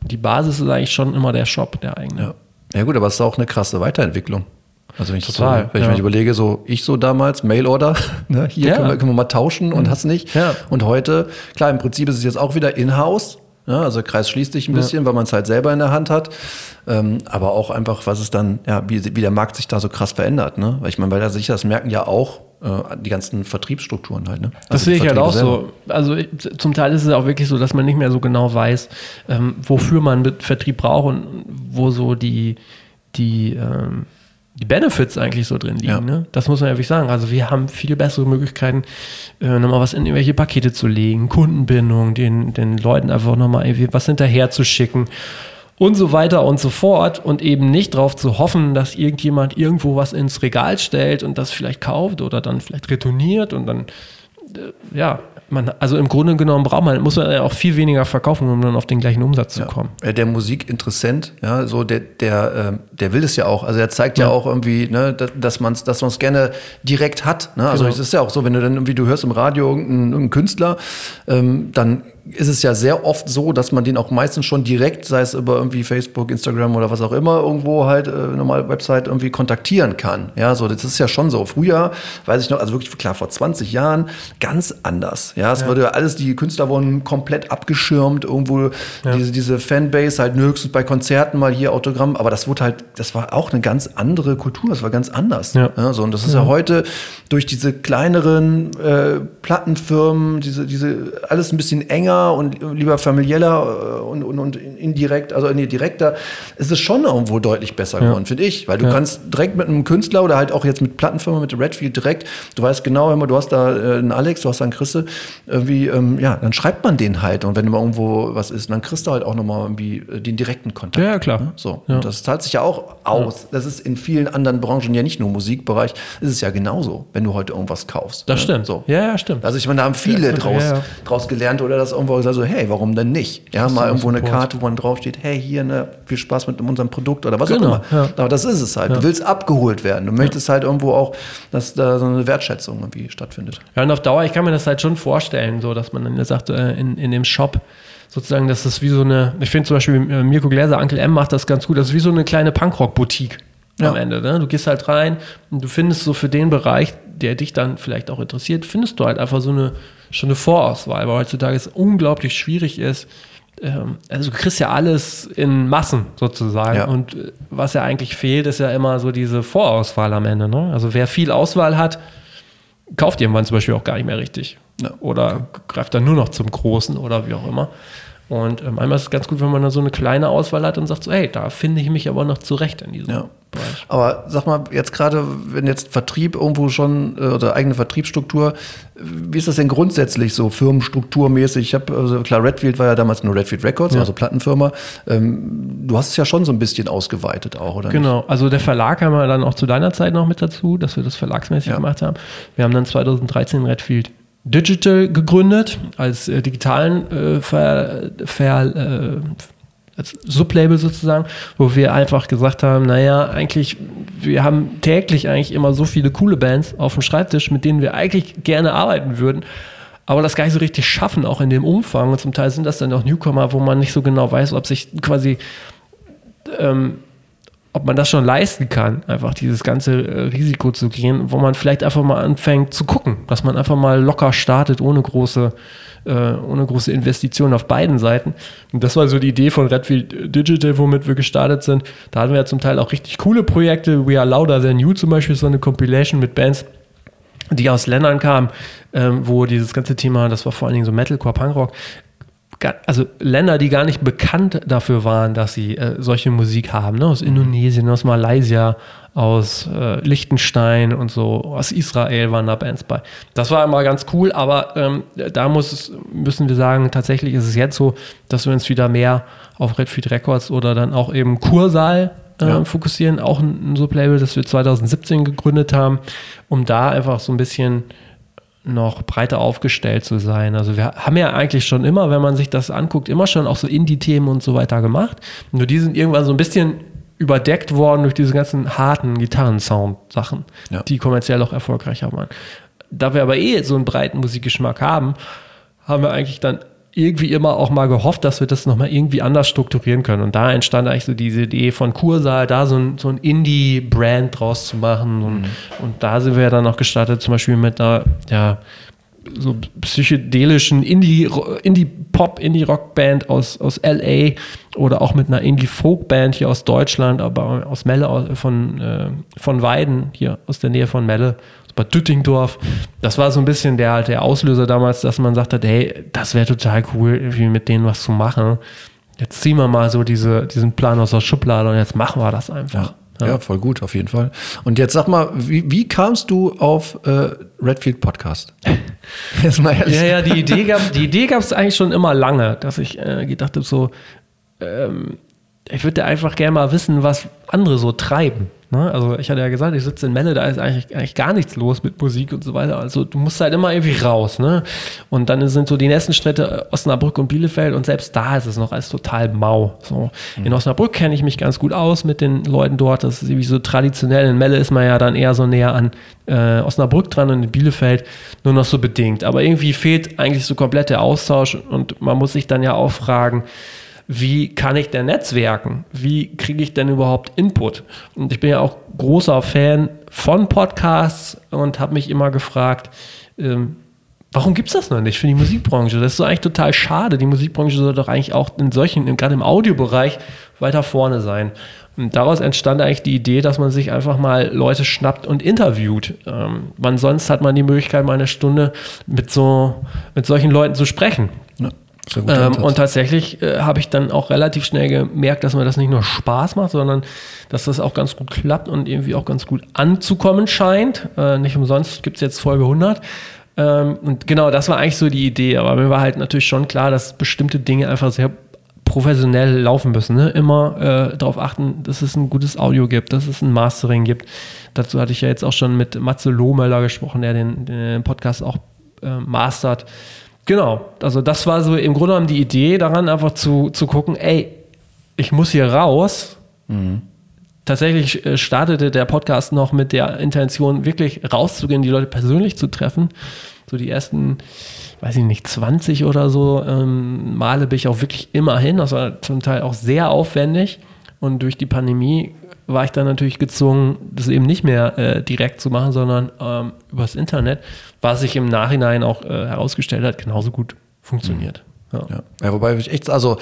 die Basis ist eigentlich schon immer der Shop, der eigene. Ja. ja gut, aber es ist auch eine krasse Weiterentwicklung. Also wenn ich, Total, so, wenn ja. ich mir überlege, so ich so damals, Mailorder, ne, hier ja. können, wir, können, wir, mal tauschen und mhm. hast nicht. Ja. Und heute, klar, im Prinzip ist es jetzt auch wieder in-house. Ja, also der Kreis schließt sich ein bisschen, weil man es halt selber in der Hand hat. Ähm, aber auch einfach, was es dann, ja, wie, wie der Markt sich da so krass verändert. Ne? Weil ich meine, weil da sicher, das merken ja auch äh, die ganzen Vertriebsstrukturen halt. Ne? Also das sehe ich halt auch selber. so. Also ich, zum Teil ist es auch wirklich so, dass man nicht mehr so genau weiß, ähm, wofür man Vertrieb braucht und wo so die, die ähm, die Benefits eigentlich so drin liegen. Ja. Ne? Das muss man ehrlich sagen. Also wir haben viel bessere Möglichkeiten, äh, nochmal was in irgendwelche Pakete zu legen, Kundenbindung, den, den Leuten einfach nochmal irgendwie was hinterher zu schicken und so weiter und so fort und eben nicht darauf zu hoffen, dass irgendjemand irgendwo was ins Regal stellt und das vielleicht kauft oder dann vielleicht retourniert und dann, äh, ja, man, also im Grunde genommen braucht man, muss man ja auch viel weniger verkaufen, um dann auf den gleichen Umsatz zu kommen. Ja. Der Musikinteressent, ja, so der, der, äh, der will es ja auch. Also er zeigt ja, ja auch irgendwie, ne, dass man es dass man's gerne direkt hat. Ne? Also genau. es ist ja auch so, wenn du dann irgendwie, du hörst im Radio irgendeinen, irgendeinen Künstler, ähm, dann ist es ja sehr oft so, dass man den auch meistens schon direkt, sei es über irgendwie Facebook, Instagram oder was auch immer, irgendwo halt, äh, normal Website irgendwie kontaktieren kann. Ja, so, das ist ja schon so. Früher, weiß ich noch, also wirklich klar, vor 20 Jahren, ganz anders. Ja, es ja. wurde alles, die Künstler wurden komplett abgeschirmt, irgendwo ja. diese, diese Fanbase halt höchstens bei Konzerten mal hier Autogramm, aber das wurde halt, das war auch eine ganz andere Kultur, das war ganz anders. Ja. ja so, und das ist ja, heute durch diese kleineren äh, Plattenfirmen, diese, diese, alles ein bisschen enger, und lieber familieller äh, und, und, und indirekt, also nee, direkter, ist es schon irgendwo deutlich besser geworden, finde ich. Weil du kannst direkt mit einem Künstler oder halt auch jetzt mit Plattenfirma, mit Redfield direkt, du weißt genau immer, du hast da äh, einen Alex du hast dann Chrisse, irgendwie, ähm, ja, dann schreibt man den halt. Und wenn immer irgendwo was ist, dann kriegst du halt auch nochmal irgendwie äh, den direkten Kontakt. Ja, klar. Ne? So. Ja. Und das zahlt sich ja auch aus. Ja. Das ist in vielen anderen Branchen ja nicht nur Musikbereich, ist es ja genauso, wenn du heute irgendwas kaufst. Das ne? stimmt. So. Ja, ja, stimmt. Also ich meine, da haben viele draus, draus gelernt oder das irgendwo gesagt so, hey, warum denn nicht? Ja, das mal irgendwo eine Karte, wo man draufsteht, hey, hier, ne, viel Spaß mit unserem Produkt oder was genau. auch immer. Aber das ist es halt. Du willst abgeholt werden. Du möchtest halt irgendwo auch, dass da so eine Wertschätzung irgendwie stattfindet. Ja, und auf Dauer, ich kann mir das halt schon vorstellen, so, dass man dann sagt, äh, in, in dem Shop, sozusagen, dass das wie so eine, ich finde zum Beispiel äh, Mirko Gläser, Uncle M macht das ganz gut, das ist wie so eine kleine Punkrock-Boutique ja. am Ende. Ne? Du gehst halt rein und du findest so für den Bereich, der dich dann vielleicht auch interessiert, findest du halt einfach so eine, schon eine Vorauswahl, weil heutzutage es unglaublich schwierig ist, ähm, also du kriegst ja alles in Massen sozusagen. Ja. Und äh, was ja eigentlich fehlt, ist ja immer so diese Vorauswahl am Ende. Ne? Also wer viel Auswahl hat, kauft irgendwann zum Beispiel auch gar nicht mehr richtig. Ja. Oder okay. greift dann nur noch zum Großen oder wie auch immer. Und ähm, einmal ist es ganz gut, wenn man da so eine kleine Auswahl hat und sagt so, hey, da finde ich mich aber noch zurecht in diesem ja. Bereich. Aber sag mal, jetzt gerade, wenn jetzt Vertrieb irgendwo schon äh, oder eigene Vertriebsstruktur, wie ist das denn grundsätzlich so firmenstrukturmäßig? Ich habe, also klar, Redfield war ja damals nur Redfield Records, ja. also Plattenfirma. Ähm, du hast es ja schon so ein bisschen ausgeweitet auch, oder? Genau, nicht? also der Verlag haben wir dann auch zu deiner Zeit noch mit dazu, dass wir das verlagsmäßig ja. gemacht haben. Wir haben dann 2013 Redfield Digital gegründet, als äh, digitalen äh, Ver, Ver, äh, als Sublabel sozusagen, wo wir einfach gesagt haben, naja, eigentlich, wir haben täglich eigentlich immer so viele coole Bands auf dem Schreibtisch, mit denen wir eigentlich gerne arbeiten würden, aber das gar nicht so richtig schaffen, auch in dem Umfang. Und zum Teil sind das dann auch Newcomer, wo man nicht so genau weiß, ob sich quasi ähm, ob man das schon leisten kann, einfach dieses ganze äh, Risiko zu gehen, wo man vielleicht einfach mal anfängt zu gucken, dass man einfach mal locker startet, ohne große, äh, ohne große Investitionen auf beiden Seiten. Und das war so die Idee von Redfield Digital, womit wir gestartet sind. Da hatten wir ja zum Teil auch richtig coole Projekte. We Are Louder Than You zum Beispiel, so eine Compilation mit Bands, die aus Ländern kamen, ähm, wo dieses ganze Thema, das war vor allen Dingen so Metalcore, Punkrock, also Länder, die gar nicht bekannt dafür waren, dass sie äh, solche Musik haben, ne? aus mhm. Indonesien, aus Malaysia, aus äh, Liechtenstein und so, aus Israel waren da Bands bei. Das war immer ganz cool, aber ähm, da muss müssen wir sagen, tatsächlich ist es jetzt so, dass wir uns wieder mehr auf Redfield Records oder dann auch eben Kursaal äh, ja. fokussieren, auch ein, ein Sublabel, das wir 2017 gegründet haben, um da einfach so ein bisschen noch breiter aufgestellt zu sein. Also wir haben ja eigentlich schon immer, wenn man sich das anguckt, immer schon auch so Indie-Themen und so weiter gemacht. Nur die sind irgendwann so ein bisschen überdeckt worden durch diese ganzen harten Gitarrensound-Sachen, ja. die kommerziell auch erfolgreicher waren. Da wir aber eh so einen breiten Musikgeschmack haben, haben wir eigentlich dann irgendwie immer auch mal gehofft, dass wir das nochmal irgendwie anders strukturieren können. Und da entstand eigentlich so diese Idee von Kursaal, da so ein, so ein Indie-Brand draus zu machen. Und, mhm. und da sind wir ja dann auch gestartet, zum Beispiel mit einer, ja, so psychedelischen Indie-Pop, Indie-Rock-Band aus, aus LA oder auch mit einer Indie-Folk-Band hier aus Deutschland, aber aus Melle, von, äh, von Weiden, hier aus der Nähe von Melle. Bad Düttingdorf. Das war so ein bisschen der, der Auslöser damals, dass man sagt hat, hey, das wäre total cool, irgendwie mit denen was zu machen. Jetzt ziehen wir mal so diese, diesen Plan aus der Schublade und jetzt machen wir das einfach. Ja, ja voll gut, auf jeden Fall. Und jetzt sag mal, wie, wie kamst du auf äh, Redfield Podcast? Jetzt mal ehrlich. Ja, ja, die Idee gab die Idee gab es eigentlich schon immer lange, dass ich äh, gedacht habe, so, ähm, ich würde einfach gerne mal wissen, was andere so treiben. Ne? Also ich hatte ja gesagt, ich sitze in Melle, da ist eigentlich, eigentlich gar nichts los mit Musik und so weiter. Also du musst halt immer irgendwie raus. Ne? Und dann sind so die nächsten Städte Osnabrück und Bielefeld und selbst da ist es noch alles total mau. So. Mhm. In Osnabrück kenne ich mich ganz gut aus mit den Leuten dort. Das ist irgendwie so traditionell. In Melle ist man ja dann eher so näher an äh, Osnabrück dran und in Bielefeld nur noch so bedingt. Aber irgendwie fehlt eigentlich so komplett der Austausch und man muss sich dann ja auch fragen, wie kann ich denn netzwerken? Wie kriege ich denn überhaupt Input? Und ich bin ja auch großer Fan von Podcasts und habe mich immer gefragt, ähm, warum gibt es das noch nicht für die Musikbranche? Das ist so eigentlich total schade. Die Musikbranche soll doch eigentlich auch in solchen, gerade im Audiobereich, weiter vorne sein. Und daraus entstand eigentlich die Idee, dass man sich einfach mal Leute schnappt und interviewt. Ähm, man sonst hat man die Möglichkeit, mal eine Stunde mit so mit solchen Leuten zu sprechen. Ähm, und tatsächlich äh, habe ich dann auch relativ schnell gemerkt, dass mir das nicht nur Spaß macht, sondern dass das auch ganz gut klappt und irgendwie auch ganz gut anzukommen scheint. Äh, nicht umsonst gibt es jetzt Folge 100. Ähm, und genau, das war eigentlich so die Idee. Aber mir war halt natürlich schon klar, dass bestimmte Dinge einfach sehr professionell laufen müssen. Ne? Immer äh, darauf achten, dass es ein gutes Audio gibt, dass es ein Mastering gibt. Dazu hatte ich ja jetzt auch schon mit Matze Lohmöller gesprochen, der den, den Podcast auch äh, mastert. Genau, also das war so im Grunde genommen die Idee daran, einfach zu, zu gucken, ey, ich muss hier raus. Mhm. Tatsächlich äh, startete der Podcast noch mit der Intention, wirklich rauszugehen, die Leute persönlich zu treffen. So die ersten, weiß ich nicht, 20 oder so ähm, Male bin ich auch wirklich immer hin. Das war zum Teil auch sehr aufwendig. Und durch die Pandemie war ich dann natürlich gezwungen, das eben nicht mehr äh, direkt zu machen, sondern ähm, übers Internet, was sich im Nachhinein auch äh, herausgestellt hat, genauso gut funktioniert. Ja. Ja. ja. wobei ich echt also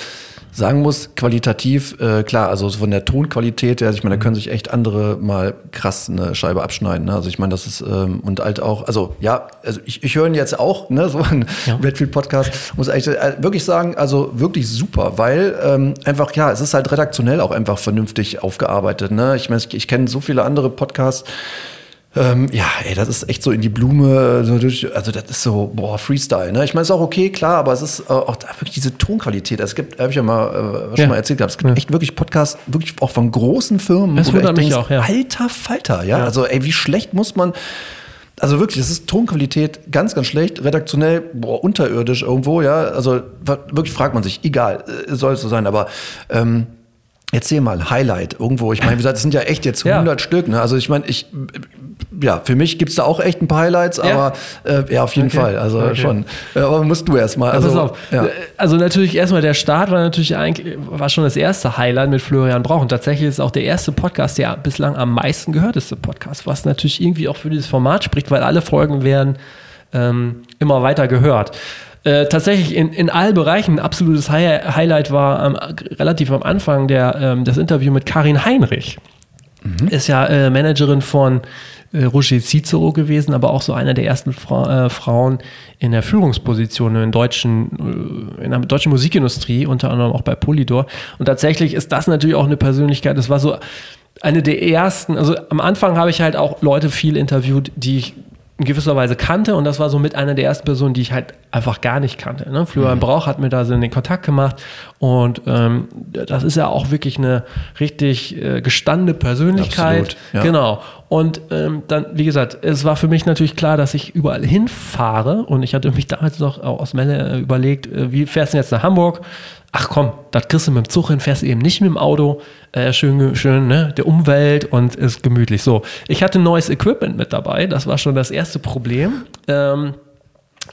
sagen muss, qualitativ, äh, klar, also von der Tonqualität her, also ich meine, da können sich echt andere mal krass eine Scheibe abschneiden. Ne? Also ich meine, das ist ähm, und halt auch, also ja, also ich, ich höre ihn jetzt auch, ne, so ein ja. Redfield Podcast, muss echt äh, wirklich sagen, also wirklich super, weil ähm, einfach, ja, es ist halt redaktionell auch einfach vernünftig aufgearbeitet. Ne? Ich meine, ich, ich kenne so viele andere Podcasts, ähm, ja, ey, das ist echt so in die Blume, so durch, also das ist so, boah, Freestyle. Ne? Ich meine, es ist auch okay, klar, aber es ist äh, auch da wirklich diese Tonqualität. Es gibt, habe ich ja mal äh, schon ja. mal erzählt gehabt, es gibt ja. echt wirklich Podcasts, wirklich auch von großen Firmen. Das wundert mich denkst, auch, ja. Alter Falter, ja? ja. Also, ey, wie schlecht muss man. Also wirklich, das ist Tonqualität ganz, ganz schlecht, redaktionell, boah, unterirdisch irgendwo, ja. Also wirklich fragt man sich, egal, äh, soll es so sein, aber ähm, Erzähl mal, Highlight irgendwo. Ich meine, wie gesagt, es sind ja echt jetzt 100 ja. Stück. Ne? Also ich meine, ich, ja, für mich gibt es da auch echt ein paar Highlights, aber ja, äh, ja auf jeden okay. Fall. Also okay. schon. Aber musst du erstmal. Also, also, ja. also natürlich erstmal der Start war natürlich eigentlich, war schon das erste Highlight mit Florian Brauch. Und tatsächlich ist es auch der erste Podcast, der bislang am meisten gehörteste Podcast, was natürlich irgendwie auch für dieses Format spricht, weil alle Folgen werden ähm, immer weiter gehört. Äh, tatsächlich in, in allen Bereichen ein absolutes High Highlight war ähm, relativ am Anfang der, ähm, das Interview mit Karin Heinrich. Mhm. Ist ja äh, Managerin von äh, Roger Cicero gewesen, aber auch so eine der ersten Fra äh, Frauen in der Führungsposition in, deutschen, äh, in der deutschen Musikindustrie, unter anderem auch bei Polydor. Und tatsächlich ist das natürlich auch eine Persönlichkeit, das war so eine der ersten, also am Anfang habe ich halt auch Leute viel interviewt, die ich in gewisser Weise kannte und das war so mit einer der ersten Personen, die ich halt einfach gar nicht kannte. Ne? Florian mhm. Brauch hat mir da so den Kontakt gemacht und ähm, das ist ja auch wirklich eine richtig äh, gestandene Persönlichkeit. Absolut, ja. Genau. Und ähm, dann, wie gesagt, es war für mich natürlich klar, dass ich überall hinfahre und ich hatte mich damals noch aus Melle äh, überlegt, äh, wie fährst du jetzt nach Hamburg? Ach komm, das kriegst du mit dem Zug hin, fährst eben nicht mit dem Auto, äh, schön, schön, ne, der Umwelt und ist gemütlich. So, ich hatte neues Equipment mit dabei, das war schon das erste Problem. Ähm,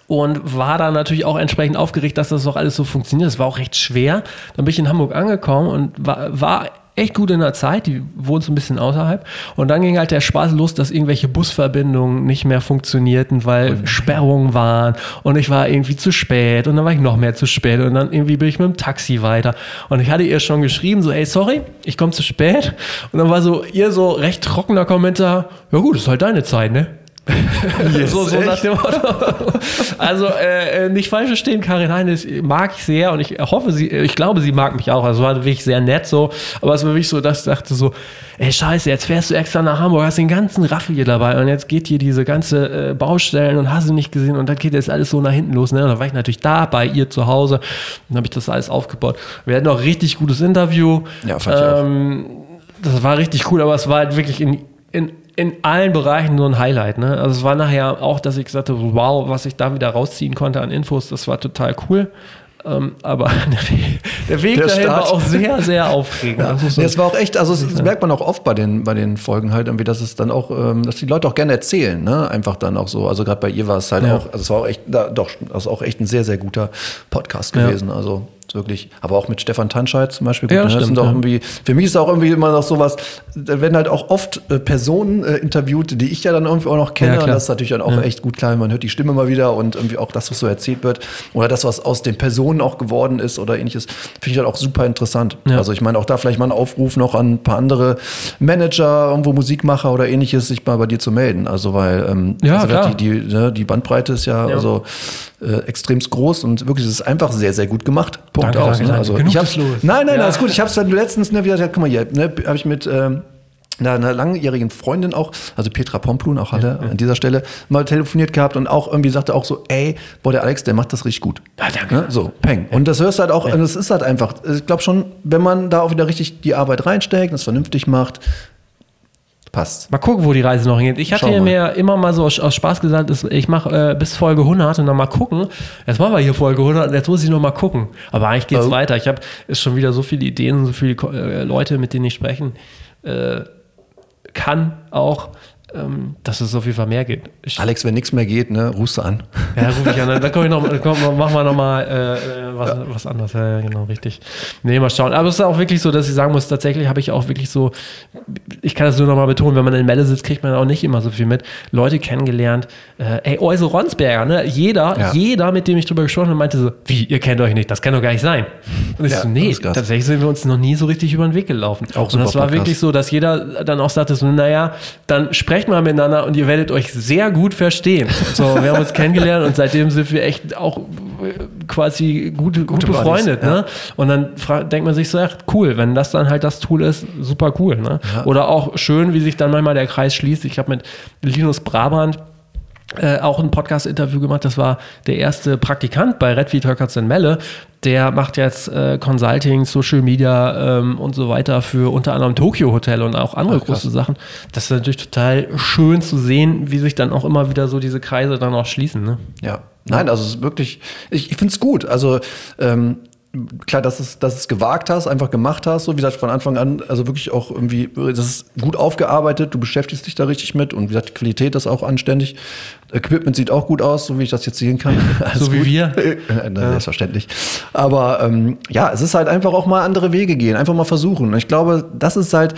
und war da natürlich auch entsprechend aufgeregt, dass das auch alles so funktioniert. Das war auch recht schwer. Dann bin ich in Hamburg angekommen und war, war echt gut in der Zeit, die wohnt so ein bisschen außerhalb. Und dann ging halt der Spaß los, dass irgendwelche Busverbindungen nicht mehr funktionierten, weil mhm. Sperrungen waren und ich war irgendwie zu spät und dann war ich noch mehr zu spät und dann irgendwie bin ich mit dem Taxi weiter. Und ich hatte ihr schon geschrieben, so, hey, sorry, ich komme zu spät. Und dann war so ihr so recht trockener Kommentar, ja gut, ist halt deine Zeit, ne? Yes, so, so nach dem Motto. Also äh, äh, nicht falsch verstehen, Karin Heines mag ich sehr und ich hoffe, sie, ich glaube, sie mag mich auch. Also war wirklich sehr nett so. Aber es war wirklich so, dass ich dachte so, ey Scheiße, jetzt fährst du extra nach Hamburg, hast den ganzen Raffel hier dabei und jetzt geht hier diese ganze äh, Baustellen und hast du nicht gesehen und dann geht jetzt alles so nach hinten los. Ne? Und dann war ich natürlich da bei ihr zu Hause und habe ich das alles aufgebaut. Wir hatten auch ein richtig gutes Interview. Ja, fand ich ähm, das war richtig cool, aber es war halt wirklich in, in in allen Bereichen nur ein Highlight. Ne? Also es war nachher auch, dass ich gesagt habe, wow, was ich da wieder rausziehen konnte an Infos, das war total cool. Ähm, aber der Weg, der dahin Start. war auch sehr, sehr aufregend. Ja. Das, so, das, war auch echt, also das, das merkt man auch oft bei den, bei den Folgen halt irgendwie, dass es dann auch, ähm, dass die Leute auch gerne erzählen, ne? Einfach dann auch so. Also gerade bei ihr war es halt ja. auch, also es war auch echt, da, doch, das ist auch echt ein sehr, sehr guter Podcast gewesen. Ja. Also wirklich. Aber auch mit Stefan Tanscheid zum Beispiel. Gut, ja, ne? stimmt, auch ja. irgendwie, für mich ist auch irgendwie immer noch sowas, da werden halt auch oft äh, Personen äh, interviewt, die ich ja dann irgendwie auch noch kenne. Ja, und das ist natürlich dann auch ja. echt gut klar, man hört die Stimme mal wieder und irgendwie auch das, was so erzählt wird. Oder das, was aus den Personen auch geworden ist oder ähnliches, finde ich halt auch super interessant. Also ich meine, auch da vielleicht mal ein Aufruf noch an ein paar andere Manager, irgendwo Musikmacher oder ähnliches, sich mal bei dir zu melden. Also weil ähm, ja, also klar. Die, die, ne, die Bandbreite ist ja, also äh, extremst groß und wirklich, es ist einfach sehr, sehr gut gemacht. Punkt danke, aus. Danke, ne? Also ich hab's, los. Nein, nein, ja. alles gut. Ich habe es dann letztens, ne, wieder gesagt, guck mal hier, ne, habe ich mit ähm, einer langjährigen Freundin auch, also Petra Pomplun, auch alle ja, ja. an dieser Stelle, mal telefoniert gehabt und auch irgendwie sagte auch so, ey, boah, der Alex, der macht das richtig gut. Ja, danke. Ne? So, peng. Und das hörst du halt auch, und das ist halt einfach, ich glaube schon, wenn man da auch wieder richtig die Arbeit reinsteckt, das vernünftig macht, passt. Mal gucken, wo die Reise noch hingeht. Ich hatte Schau mir immer mal so aus, aus Spaß gesagt, ich mache äh, bis Folge 100 und dann mal gucken. Jetzt machen wir hier Folge 100 und jetzt muss ich noch mal gucken. Aber eigentlich geht's oh. weiter. Ich habe schon wieder so viele Ideen, so viele äh, Leute, mit denen ich sprechen äh, kann auch dass es auf jeden Fall mehr geht. Ich, Alex, wenn nichts mehr geht, ne, rufst du an. Ja, ruf ich an. Dann komm ich noch, komm, machen wir nochmal äh, äh, was, ja. was anderes. Ja, genau, richtig. Nee, mal schauen. Aber es ist auch wirklich so, dass ich sagen muss, tatsächlich habe ich auch wirklich so, ich kann das nur nochmal betonen, wenn man in Melle sitzt, kriegt man auch nicht immer so viel mit. Leute kennengelernt. Äh, ey, also Ronsberger, ne? Jeder, ja. jeder, mit dem ich drüber gesprochen habe, meinte so, wie, ihr kennt euch nicht, das kann doch gar nicht sein. Und ich ja, so, nee, tatsächlich sind wir uns noch nie so richtig über den Weg gelaufen. Auch Und das war wirklich so, dass jeder dann auch sagte so, naja, dann sprecht mal miteinander und ihr werdet euch sehr gut verstehen. So, wir haben uns kennengelernt und seitdem sind wir echt auch äh, quasi gut, gute, gute befreundet. Buddies, ne? Und dann denkt man sich so, ach, cool, wenn das dann halt das Tool ist, super cool. Ne? Ja. Oder auch schön, wie sich dann manchmal der Kreis schließt. Ich habe mit Linus Brabant äh, auch ein Podcast-Interview gemacht. Das war der erste Praktikant bei Redfeed Höckerts in Melle. Der macht jetzt äh, Consulting, Social Media ähm, und so weiter für unter anderem Tokyo Hotel und auch andere Ach, große Sachen. Das ist natürlich total schön zu sehen, wie sich dann auch immer wieder so diese Kreise dann auch schließen. Ne? Ja. Nein, also es ist wirklich, ich, ich finde es gut. Also ähm, klar, dass es, dass es gewagt hast, einfach gemacht hast, so wie gesagt, von Anfang an, also wirklich auch irgendwie, das ist gut aufgearbeitet, du beschäftigst dich da richtig mit und wie gesagt, die Qualität ist auch anständig. Equipment sieht auch gut aus, so wie ich das jetzt sehen kann. so wie gut. wir. ja. Selbstverständlich. Aber ähm, ja, es ist halt einfach auch mal andere Wege gehen, einfach mal versuchen. Ich glaube, das ist halt,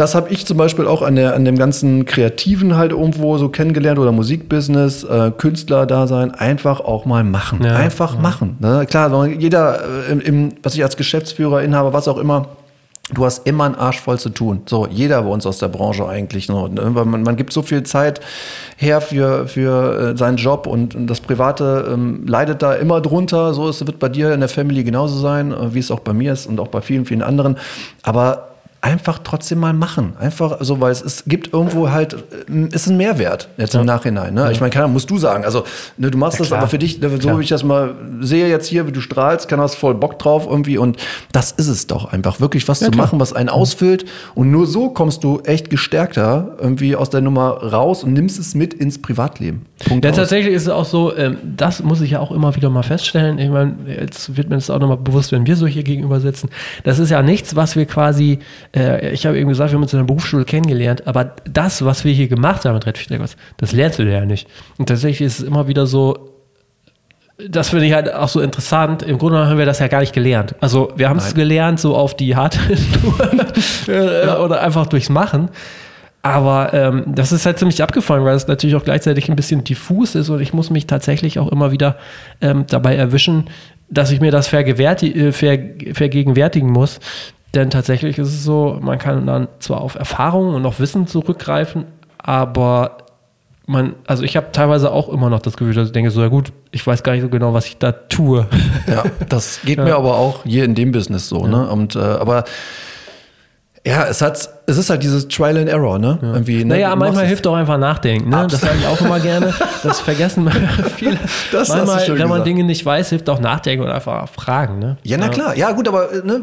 das habe ich zum Beispiel auch an, der, an dem ganzen Kreativen halt irgendwo so kennengelernt oder Musikbusiness, äh, Künstler-Dasein, einfach auch mal machen. Ja, einfach ja. machen. Ne? Klar, jeder, äh, im, im, was ich als Geschäftsführer, Inhaber, was auch immer, du hast immer einen Arsch voll zu tun. So, jeder bei uns aus der Branche eigentlich. Ne? Man, man gibt so viel Zeit her für, für äh, seinen Job und, und das Private ähm, leidet da immer drunter. So, es wird bei dir in der Family genauso sein, äh, wie es auch bei mir ist und auch bei vielen, vielen anderen. Aber einfach trotzdem mal machen. Einfach so, weil es, es gibt irgendwo halt, äh, ist ein Mehrwert jetzt ja. im Nachhinein. Ne? Ja. Ich meine, kann, musst du sagen. Also, ne, du machst ja, das aber für dich, so klar. wie ich das mal sehe jetzt hier, wie du strahlst, kann hast voll Bock drauf irgendwie. Und das ist es doch einfach, wirklich was zu klar. machen, was einen ausfüllt. Und nur so kommst du echt gestärkter irgendwie aus der Nummer raus und nimmst es mit ins Privatleben. Punkt ja, aus. tatsächlich ist es auch so, ähm, das muss ich ja auch immer wieder mal feststellen. Ich meine, jetzt wird mir das auch nochmal bewusst, wenn wir so hier gegenüber sitzen. Das ist ja nichts, was wir quasi äh, ich habe eben gesagt, wir haben uns in der Berufsschule kennengelernt, aber das, was wir hier gemacht haben mit Red Reagos, das lernst du ja nicht. Und tatsächlich ist es immer wieder so, das finde ich halt auch so interessant. Im Grunde haben wir das ja gar nicht gelernt. Also wir haben es gelernt, so auf die harte äh, oder einfach durchs Machen. Aber ähm, das ist halt ziemlich abgefallen, weil es natürlich auch gleichzeitig ein bisschen diffus ist und ich muss mich tatsächlich auch immer wieder ähm, dabei erwischen, dass ich mir das äh, vergegenwärtigen muss, denn tatsächlich ist es so, man kann dann zwar auf Erfahrungen und auf Wissen zurückgreifen, aber man, also ich habe teilweise auch immer noch das Gefühl, dass ich denke, so ja gut, ich weiß gar nicht so genau, was ich da tue. Ja, das geht ja. mir aber auch hier in dem Business so, ne? ja. ne? Und äh, aber ja, es hat, es ist halt dieses Trial and Error, ne? Ja. Irgendwie, ne? Naja, manchmal hilft auch einfach nachdenken, ne? Das sage ich auch immer gerne. Das vergessen viele. Das manchmal, wenn man gesagt. Dinge nicht weiß, hilft auch nachdenken und einfach fragen, ne? Ja, na ja. klar. Ja, gut, aber, ne,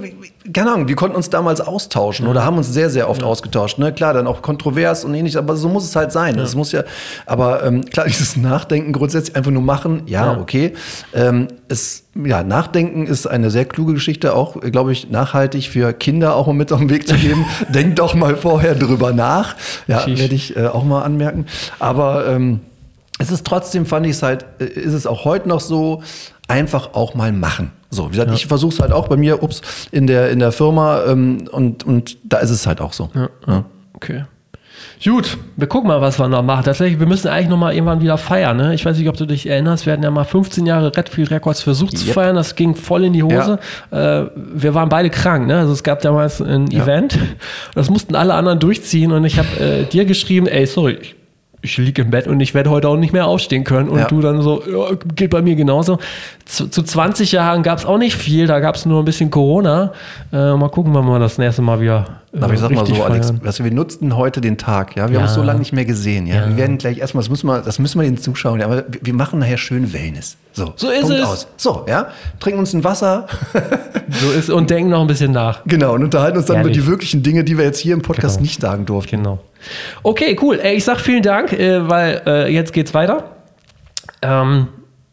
keine Ahnung, wir konnten uns damals austauschen ja. oder haben uns sehr, sehr oft ausgetauscht, ne? Klar, dann auch kontrovers und ähnlich, aber so muss es halt sein. Es muss ja, aber ähm, klar, dieses Nachdenken grundsätzlich einfach nur machen, ja, okay. Ähm, es, ja, Nachdenken ist eine sehr kluge Geschichte, auch, glaube ich, nachhaltig für Kinder auch mal mit auf den Weg zu geben. Denkt doch mal vorher drüber nach. Ja, werde ich äh, auch mal anmerken. Aber ähm, es ist trotzdem, fand ich es halt, äh, ist es auch heute noch so, einfach auch mal machen. So, wie gesagt, ja. ich versuche es halt auch bei mir, ups, in der, in der Firma ähm, und, und da ist es halt auch so. Ja. Ja. Okay. Gut, wir gucken mal, was wir noch machen. Tatsächlich, wir müssen eigentlich noch mal irgendwann wieder feiern. Ne? Ich weiß nicht, ob du dich erinnerst. Wir hatten ja mal 15 Jahre Redfield Records versucht yep. zu feiern. Das ging voll in die Hose. Ja. Äh, wir waren beide krank. Ne? Also es gab damals ein ja. Event. Das mussten alle anderen durchziehen. Und ich habe äh, dir geschrieben, ey, sorry, ich ich liege im Bett und ich werde heute auch nicht mehr aufstehen können. Und ja. du dann so, ja, geht bei mir genauso. Zu, zu 20 Jahren gab es auch nicht viel, da gab es nur ein bisschen Corona. Äh, mal gucken, wann wir das nächste Mal wieder Aber ich sag mal so, feiern. Alex, also wir nutzten heute den Tag, ja. Wir ja. haben uns so lange nicht mehr gesehen, ja. ja. Wir werden gleich erstmal, das müssen wir, das müssen wir den Zuschauern, aber wir machen nachher schön Wellness. So, so ist Punkt es. Aus. So, ja. Trinken uns ein Wasser. so ist und denken noch ein bisschen nach. Genau, und unterhalten uns dann Ehrlich. über die wirklichen Dinge, die wir jetzt hier im Podcast genau. nicht sagen durften. Genau. Okay, cool. Ich sag vielen Dank, äh, weil äh, jetzt geht's weiter. Ähm,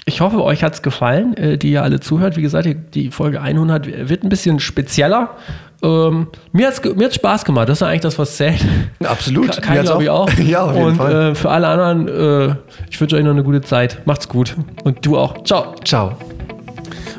ich hoffe, euch hat es gefallen, äh, die ihr alle zuhört. Wie gesagt, die Folge 100 wird ein bisschen spezieller. Ähm, mir hat es mir hat's Spaß gemacht. Das ist eigentlich das, was zählt. Absolut. Kann glaube ich auch. ja, auf jeden Und Fall. Äh, für alle anderen, äh, ich wünsche euch noch eine gute Zeit. Macht's gut. Und du auch. Ciao. Ciao.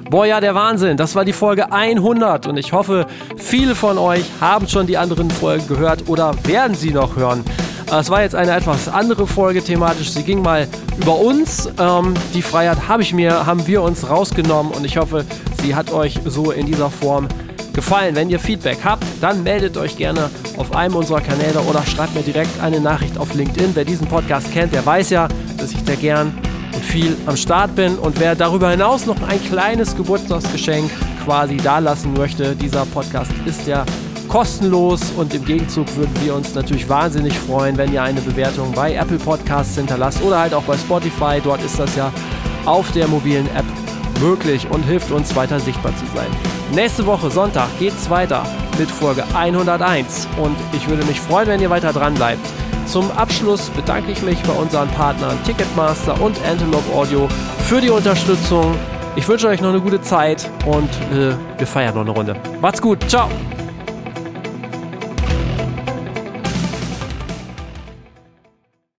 Boah, ja, der Wahnsinn. Das war die Folge 100 und ich hoffe, viele von euch haben schon die anderen Folgen gehört oder werden sie noch hören. Es war jetzt eine etwas andere Folge thematisch. Sie ging mal über uns. Ähm, die Freiheit habe ich mir, haben wir uns rausgenommen und ich hoffe, sie hat euch so in dieser Form gefallen. Wenn ihr Feedback habt, dann meldet euch gerne auf einem unserer Kanäle oder schreibt mir direkt eine Nachricht auf LinkedIn. Wer diesen Podcast kennt, der weiß ja, dass ich da gern und viel am Start bin. Und wer darüber hinaus noch ein kleines Geburtstagsgeschenk quasi dalassen möchte, dieser Podcast ist ja kostenlos und im Gegenzug würden wir uns natürlich wahnsinnig freuen, wenn ihr eine Bewertung bei Apple Podcasts hinterlasst oder halt auch bei Spotify. Dort ist das ja auf der mobilen App möglich und hilft uns weiter sichtbar zu sein. Nächste Woche Sonntag geht es weiter mit Folge 101 und ich würde mich freuen, wenn ihr weiter dran bleibt. Zum Abschluss bedanke ich mich bei unseren Partnern Ticketmaster und Antelope Audio für die Unterstützung. Ich wünsche euch noch eine gute Zeit und äh, wir feiern noch eine Runde. Macht's gut, ciao!